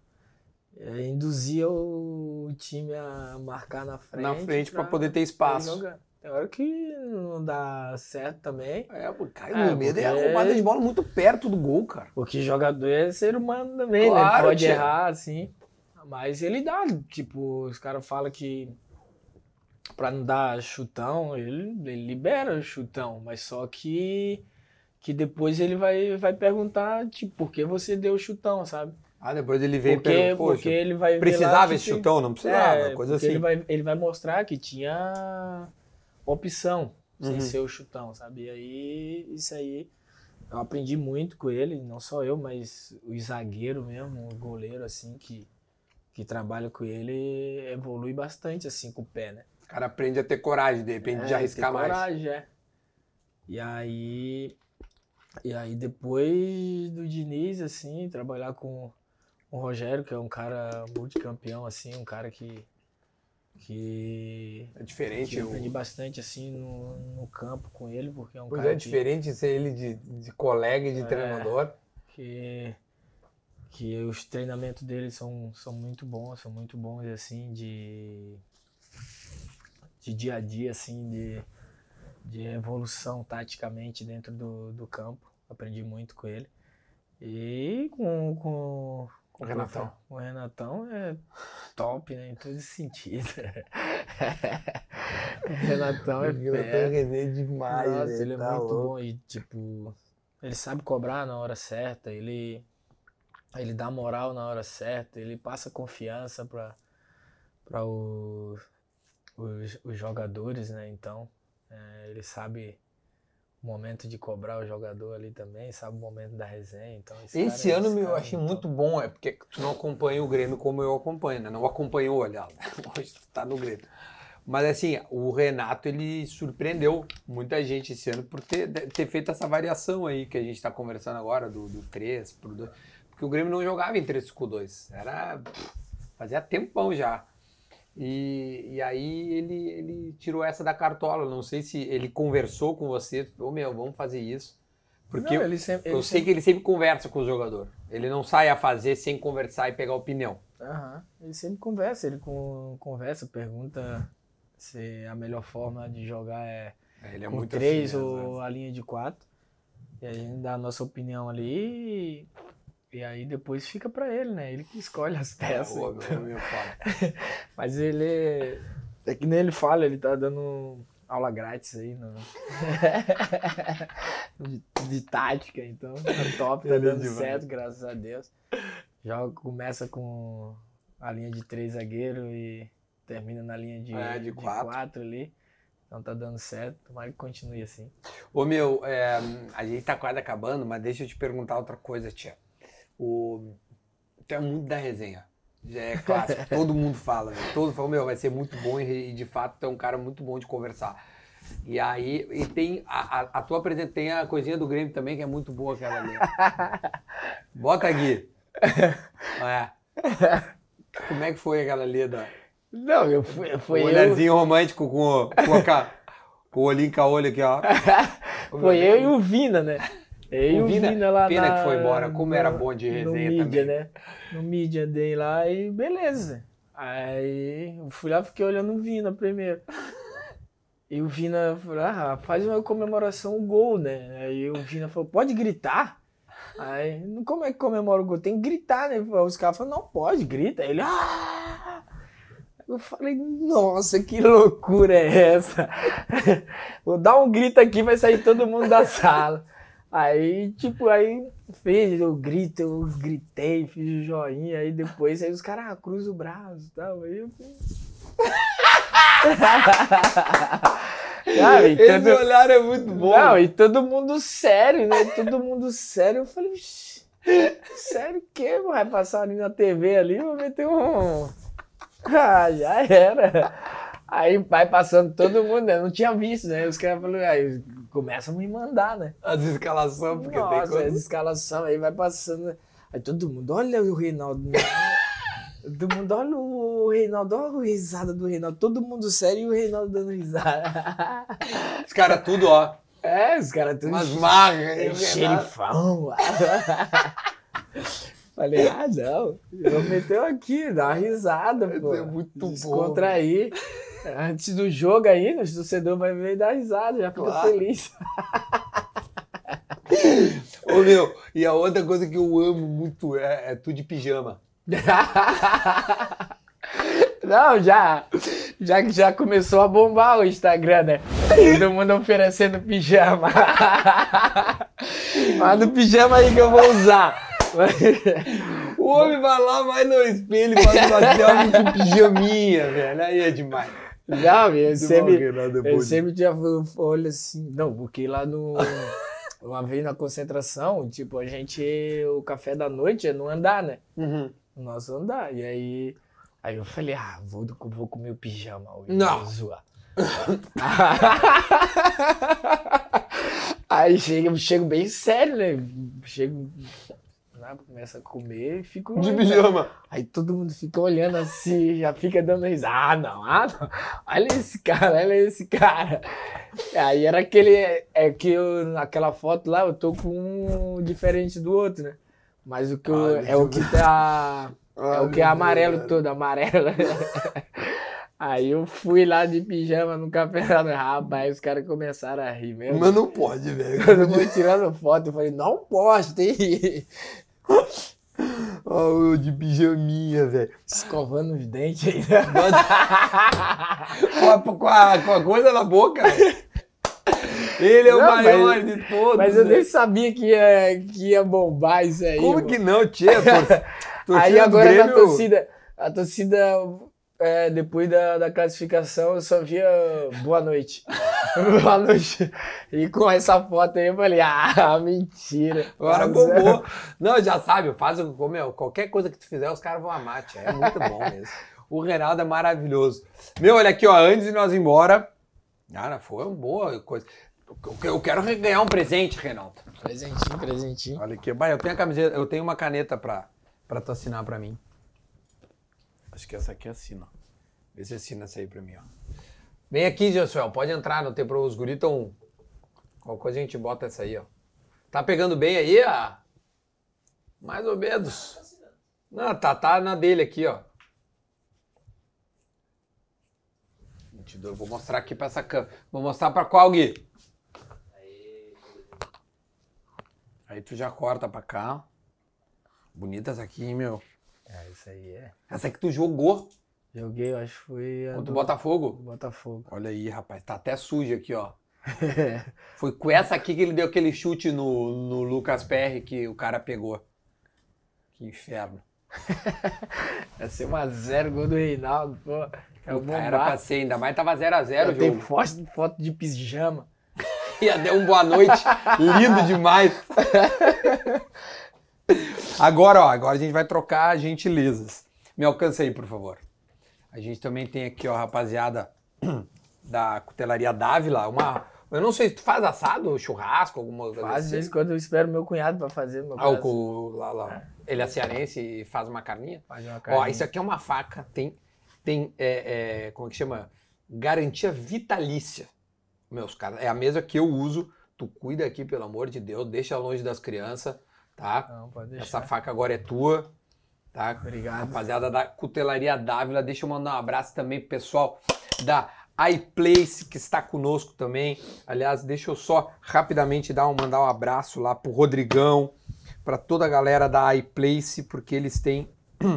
É, induzia o time a marcar na frente. na frente pra poder ter espaço. Tem hora que não dá certo também. É, pô, cara, É, o meu medo é a porque- roubada de bola muito perto do gol, cara. Porque jogador é ser humano também, Claro, né? Pode tia. errar, assim. Mas ele dá, tipo, os caras falam que pra não dar chutão, ele, ele libera o chutão, mas só que que depois ele vai, vai perguntar, tipo, por que você deu o chutão, sabe? Ah, depois ele veio e Porque, perguntou, porque ele vai precisava esse chutão? Não precisava, É, coisa porque assim. Ele vai, ele vai mostrar que tinha opção sem Uhum. ser o chutão, sabe? E aí, isso aí, eu aprendi muito com ele, não só eu, mas o zagueiro mesmo, o goleiro, assim, que, que trabalha com ele, evolui bastante, assim, com o pé, né? O cara aprende a ter coragem, de repente, de É, arriscar ter mais. coragem, é. E aí, e aí depois do Diniz, assim, trabalhar com o Rogério, que é um cara multicampeão, assim, um cara que que, É diferente. que eu aprendi bastante, assim, no, no campo com ele, porque é um Pois cara é, que- diferente ser ele de, de colega e de É. treinador. que, que os treinamentos dele são, são muito bons, são muito bons, assim, de, de dia a dia, assim, de, de evolução taticamente dentro do, do campo. Aprendi muito com ele. E com, com O Renatão. O Renatão é top, né, em todo sentido. o Renatão é fera. resenha demais, Nossa, né? ele é Tá muito louco. bom e, tipo, ele sabe cobrar na hora certa, ele, ele dá moral na hora certa, ele passa confiança para para os, os, jogadores, né? Então, é, ele sabe o momento de cobrar o jogador ali também, sabe o momento da resenha. Então, esse, Esse cara- ano esse eu é achei top. muito bom, é porque tu não acompanha o Grêmio como eu acompanho, né? Não acompanhou, aliás. Hoje tu tá no Grêmio. Mas assim, o Renato ele surpreendeu muita gente esse ano por ter, ter feito essa variação aí que a gente tá conversando agora, do, do 3 pro 2. Porque o Grêmio não jogava em 3-5-2. Era. pff, Fazia tempão já. E, e aí ele, ele tirou essa da cartola. Não sei se ele conversou com você, ô meu, vamos fazer isso. Porque Não, ele sempre, eu sei que ele sempre conversa com o jogador. Ele não sai a fazer sem conversar e pegar opinião. Aham. Ele sempre conversa, ele con- conversa, pergunta se a melhor forma de jogar é Ele é com muito três assim, ou a linha de quatro. E aí a gente dá a nossa opinião ali e, e aí depois fica pra ele, né? Ele que escolhe as É, peças. o meu, o meu foda. Mas ele. É que nem ele fala, ele tá dando aula grátis aí no... de, de tática, então tá top, tá Ele é dando demais. certo, graças a Deus. Joga, começa com a linha de três zagueiro e termina na linha de, É, de quatro. ali. Então tá dando certo, tomara que continue assim. Ô meu, é, a gente tá quase acabando, mas deixa eu te perguntar outra coisa, tia. O, tu é muito da resenha. Já é clássico, todo mundo fala, né? Todo mundo fala, meu, vai ser muito bom e, de fato tu é um cara muito bom de conversar. E aí, e tem a, a, a tua apresentação, tem a coisinha do Grêmio também, que é muito boa aquela ali. Bota aqui. É. Como é que foi aquela ali da... Não, eu fui, foi o eu, olharzinho romântico com o, com, a, com o olhinho com a olho aqui, ó. foi eu e o Vina, né? Eu e O Vina- Vina, lá pena na, que foi embora, como era no- bom de no resenha mídia, também. né? No mídia dei lá e beleza. Aí eu fui lá fiquei olhando o Vina primeiro. E o Vina falou, ah, faz uma comemoração o gol, né? Aí o Vina falou, pode gritar? Aí, "Não, como é que comemora o gol? Tem que gritar, né? Os caras falaram, não, pode, grita. Aí ele, ah! Eu falei, nossa, que loucura é essa? Vou dar um grito aqui, vai sair todo mundo da sala. Aí, tipo, aí fez o grito, eu gritei, fiz o joinha, aí depois aí os caras ah, cruza o braço e tal. Aí eu e Esse todo- olhar é muito bom. Não, e todo mundo sério, né? Todo mundo sério. Eu falei, "Ixi, sério o quê? Vai passar ali na TV ali, vou meter um. Ah, já era. Aí vai passando todo mundo, né? Não tinha visto, né? Os caras falaram, aí começam a me mandar, né? As escalações, porque tem Nossa, coisa... essa escalação aí vai passando. Aí todo mundo, olha o Reinaldo. né? Todo mundo, olha o Reinaldo, olha a risada do Reinaldo. Todo mundo sério e o Reinaldo dando risada. Os caras tudo, ó. É, os caras tudo Umas marcas. é, xerifão. Falei, ah, não. Eu meteu aqui, dá uma risada, pô. é muito bom. Descontrair. Antes do jogo aí, o torcedor vai ver dar risada, já fica Claro. feliz. Ô meu, e a outra coisa que eu amo muito é, é tu de pijama. Não, já, já que já começou a bombar o Instagram, né? Todo mundo oferecendo pijama. Mas no pijama aí que eu vou usar. O homem vai lá, vai no espelho e faz uma selfie de pijaminha, velho. Aí é demais. Não, eu sempre, eu sempre tinha olho assim. Não, porque lá no. Uma vez na concentração, tipo, a gente. O café da noite é no andar, né? Uhum. No nosso andar. E aí. Aí eu falei, ah, vou, vou comer o pijama hoje. Não. vou zoar. aí chego, chego bem sério, né? Chego. Né, Começa a comer e fico. De pijama. Aí todo mundo fica olhando assim, já fica dando risada. Ah, não, ah, não. Olha esse cara, olha esse cara. Aí era aquele. É que eu, naquela foto lá, eu tô com um diferente do outro, né? Mas o que eu- é o que tá. É o que é amarelo Deus. todo, amarelo. Aí eu fui lá de pijama no campeonato. Rapaz, os caras começaram a rir mesmo. Mas não pode, velho. Todo mundo tirando foto, eu falei, não posso, tem Ó, o de pijaminha, velho. escovando os dentes ainda. com, a, com, a, com a coisa na boca. Ele é o Não, maior mas- de todos. Mas eu né? nem sabia que ia, que ia bombar isso aí. Como mano. que não, tia? Aí agora Grêmio- torcida, a torcida, é, depois da, da classificação, eu só via boa noite. boa noite. E com essa foto aí eu falei, ah, mentira. Agora bombou. Não, já sabe, faz o- meu, qualquer coisa que tu fizer, os caras vão amar, tia. É muito bom mesmo. O Reinaldo é maravilhoso. Meu, olha aqui, ó, antes de nós ir embora. Cara, foi uma boa coisa. Eu- quero ganhar um presente, Reinaldo. Presentinho, presentinho. Olha aqui, eu tenho a camiseta, eu tenho uma caneta pra, pra tu assinar pra mim. Acho que essa aqui assina. ó. Vê se assina essa aí pra mim, ó. Vem aqui, Josuel, pode entrar, não tem problema. Os guris tão... Qualquer coisa a gente bota essa aí, ó. Tá pegando bem aí, ó? Mais ou menos. Não, tá, tá na dele aqui, ó. Dou- Vou mostrar aqui pra essa câmera. Vou mostrar pra qual, Gui? Aí tu já corta pra cá. Bonitas aqui, hein, meu. É, isso aí é. Essa que tu jogou Joguei, eu acho que foi contra do o Botafogo. Botafogo. Olha aí, rapaz. Tá até suja aqui, ó. Foi com essa aqui que ele deu aquele chute no, no Lucas Perry que o cara pegou. Que inferno. Ia ser uma zero gol do Reinaldo, pô. É o era pra ser, ainda mais tava 0x0 o jogo. foto, foto de pijama. Ia dar um boa noite lindo demais. Agora, ó, agora a gente vai trocar gentilezas. Me alcança aí, por favor. A gente também tem aqui, ó, rapaziada da Cutelaria Dávila, uma... Eu não sei, tu faz assado, churrasco, alguma coisa Faz, assim? vez em quando eu espero meu cunhado pra fazer. Meu Ah, o, lá, lá. Ele é cearense e faz uma carninha? Faz uma Ó, carninha. isso aqui é uma faca, tem, tem é, é, como é que chama? Garantia vitalícia. Meus caras, é a mesma que eu uso. Tu cuida aqui, pelo amor de Deus, deixa longe das crianças, tá? Não, pode deixar. Essa faca agora é tua, tá? Obrigado. Rapaziada da Cutelaria Dávila, deixa eu mandar um abraço também pro pessoal da iPlace que está conosco também. Aliás, deixa eu só rapidamente dar um, mandar um abraço lá pro Rodrigão, para toda a galera da iPlace, porque eles têm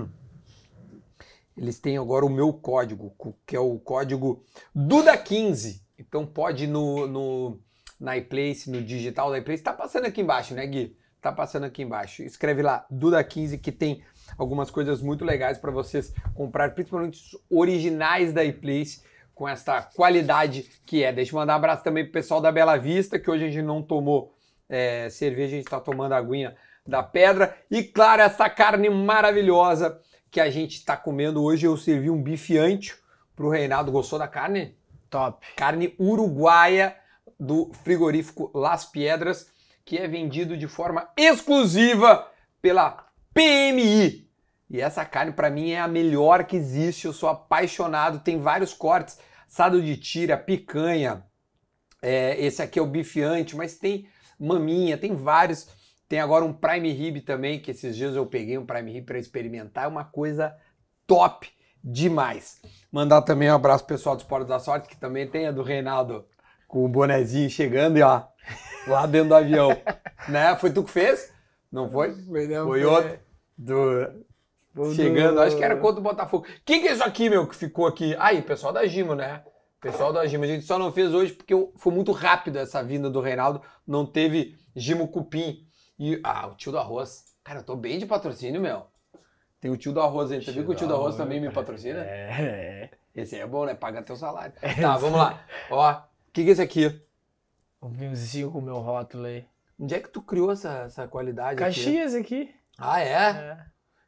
eles têm agora o meu código, que é o código Duda15. Então pode ir no, no na iPlace, no digital da iPlace, tá passando aqui embaixo, né, Gui? Tá passando aqui embaixo. Escreve lá Duda15 que tem algumas coisas muito legais para vocês comprar, principalmente os originais da iPlace com essa qualidade que é. Deixa eu mandar um abraço também pro pessoal da Bela Vista, que hoje a gente não tomou é, cerveja, a gente está tomando a aguinha da pedra. E claro, essa carne maravilhosa que a gente está comendo hoje. Eu servi um bife ancho pro Reinaldo. Gostou da carne? Top. Carne uruguaia do frigorífico Las Piedras, que é vendido de forma exclusiva pela PMI. E essa carne para mim é a melhor que existe. Eu sou apaixonado. Tem vários cortes: assado de tira, picanha. É, esse aqui é o bife ancho, mas tem maminha, tem vários. Tem agora um prime rib também, que esses dias eu peguei um prime rib para experimentar. É uma coisa top. demais. Mandar também um abraço pessoal do Esporte da Sorte, que também tem a do Reinaldo com o bonezinho chegando e ó, lá dentro do avião. né? Foi tu que fez? Não foi? Foi, não, Foi outro. Do... Chegando, do- acho que era contra o Botafogo. Quem que é isso aqui, meu, que ficou aqui? Aí, pessoal da Gimo, né? Pessoal da Gimo. A gente só não fez hoje porque foi muito rápido essa vinda do Reinaldo. Não teve Gimo Cupim. E, ah, o tio do arroz. Cara, eu tô bem de patrocínio, meu. Tem o tio do arroz aí. Você viu que o tio do arroz também me patrocina? É. Esse aí é bom, né? Paga teu salário. Tá, vamos lá. Ó, o que, que é esse aqui? Um vinhozinho com o meu rótulo aí. Onde é que tu criou essa, essa qualidade aqui? Caxias aqui. Ah, é? É.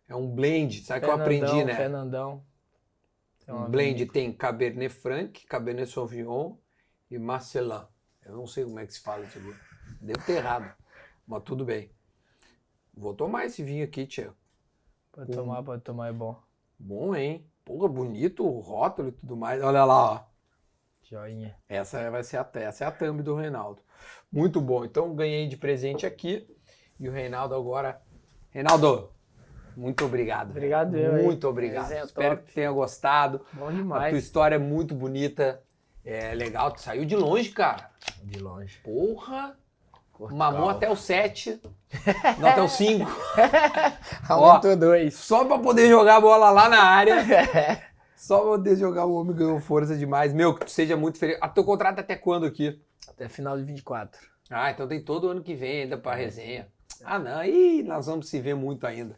É um blend. Sabe que eu aprendi, né? Fernandão. Tem Um blend vinícola. tem Cabernet Franc, Cabernet Sauvignon e Marcelin. Eu não sei como é que se fala isso aqui. Devo ter errado, mas tudo bem. Vou tomar esse vinho aqui, tia. Pode tomar, pode tomar, é bom. Bom, hein? Porra, bonito o rótulo e tudo mais. Olha lá, ó. Joinha. Essa vai ser a, essa é a thumb do Reinaldo. Muito bom. Então ganhei de presente aqui. E o Reinaldo agora. Reinaldo, muito obrigado. Obrigado, eu. Muito obrigado. Resenha Espero top. que tenha gostado. Bom A tua demais. história é muito bonita. É legal. Tu saiu de longe, cara. De longe. Porra. Portugal. Mamou até o 7. não até o 5. Aumentou dois. Só pra poder jogar a bola lá na área. Só poder jogar o homem ganhou força demais. Meu, que tu seja muito feliz. A teu contrato é até quando aqui? Até final de 24. Ah, então tem todo ano que vem ainda pra resenha. Ah, não. Ih, nós vamos se ver muito ainda.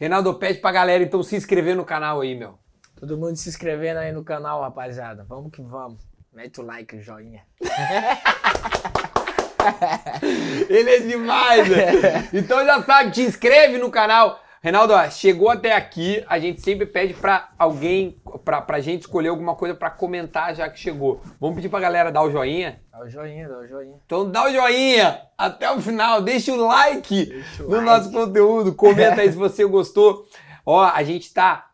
Reinaldo, pede pra galera então se inscrever no canal aí, meu. Todo mundo se inscrevendo aí no canal, rapaziada. Vamos que vamos. Mete o like, o joinha. Ele é demais, velho. Então já sabe, te inscreve no canal. Reinaldo, ó, chegou até aqui, a gente sempre pede pra alguém, pra, pra gente escolher alguma coisa pra comentar já que chegou. Vamos pedir pra galera dar o joinha? Dá o joinha, dá o joinha. Então dá o joinha até o final, deixa o like Deixa o no like. nosso conteúdo, comenta aí se você gostou. Ó, a gente tá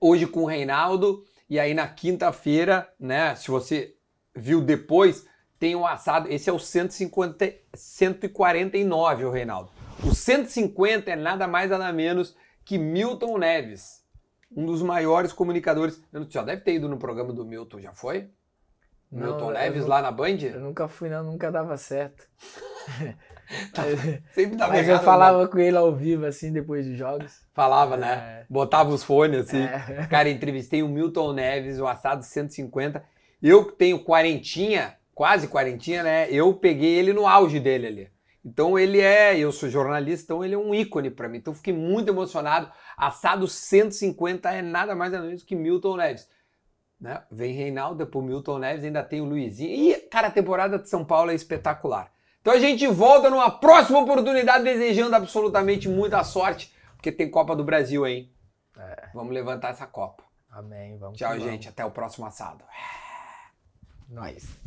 hoje com o Reinaldo e aí na quinta-feira, né, se você viu depois, tem um assado, esse é o 150, 149, o Reinaldo. O 150 é nada mais nada menos que Milton Neves, um dos maiores comunicadores. Eu- Já deve ter ido no programa do Milton, já foi? Não, Milton Neves lá na Band? Eu nunca fui, não, nunca dava certo. mas Sempre dava mas errado, eu falava com ele ao vivo, assim, depois dos jogos. Falava, né? É. Botava os fones assim. É. Cara, entrevistei o Milton Neves, o assado 150. Eu que tenho quarentinha, quase quarentinha, né? Eu peguei ele no auge dele ali. Então ele é, eu sou jornalista, então ele é um ícone pra mim. Então eu fiquei muito emocionado. Assado 150 é nada mais nada menos que Milton Neves. Né? Vem Reinaldo, depois Milton Neves, ainda tem o Luizinho. E, cara, a temporada de São Paulo é espetacular. Então a gente volta numa próxima oportunidade, desejando absolutamente muita sorte, porque tem Copa do Brasil, hein? Vamos levantar essa Copa. Amém, vamos Tchau, que vamos. gente. Até o próximo assado. Nós.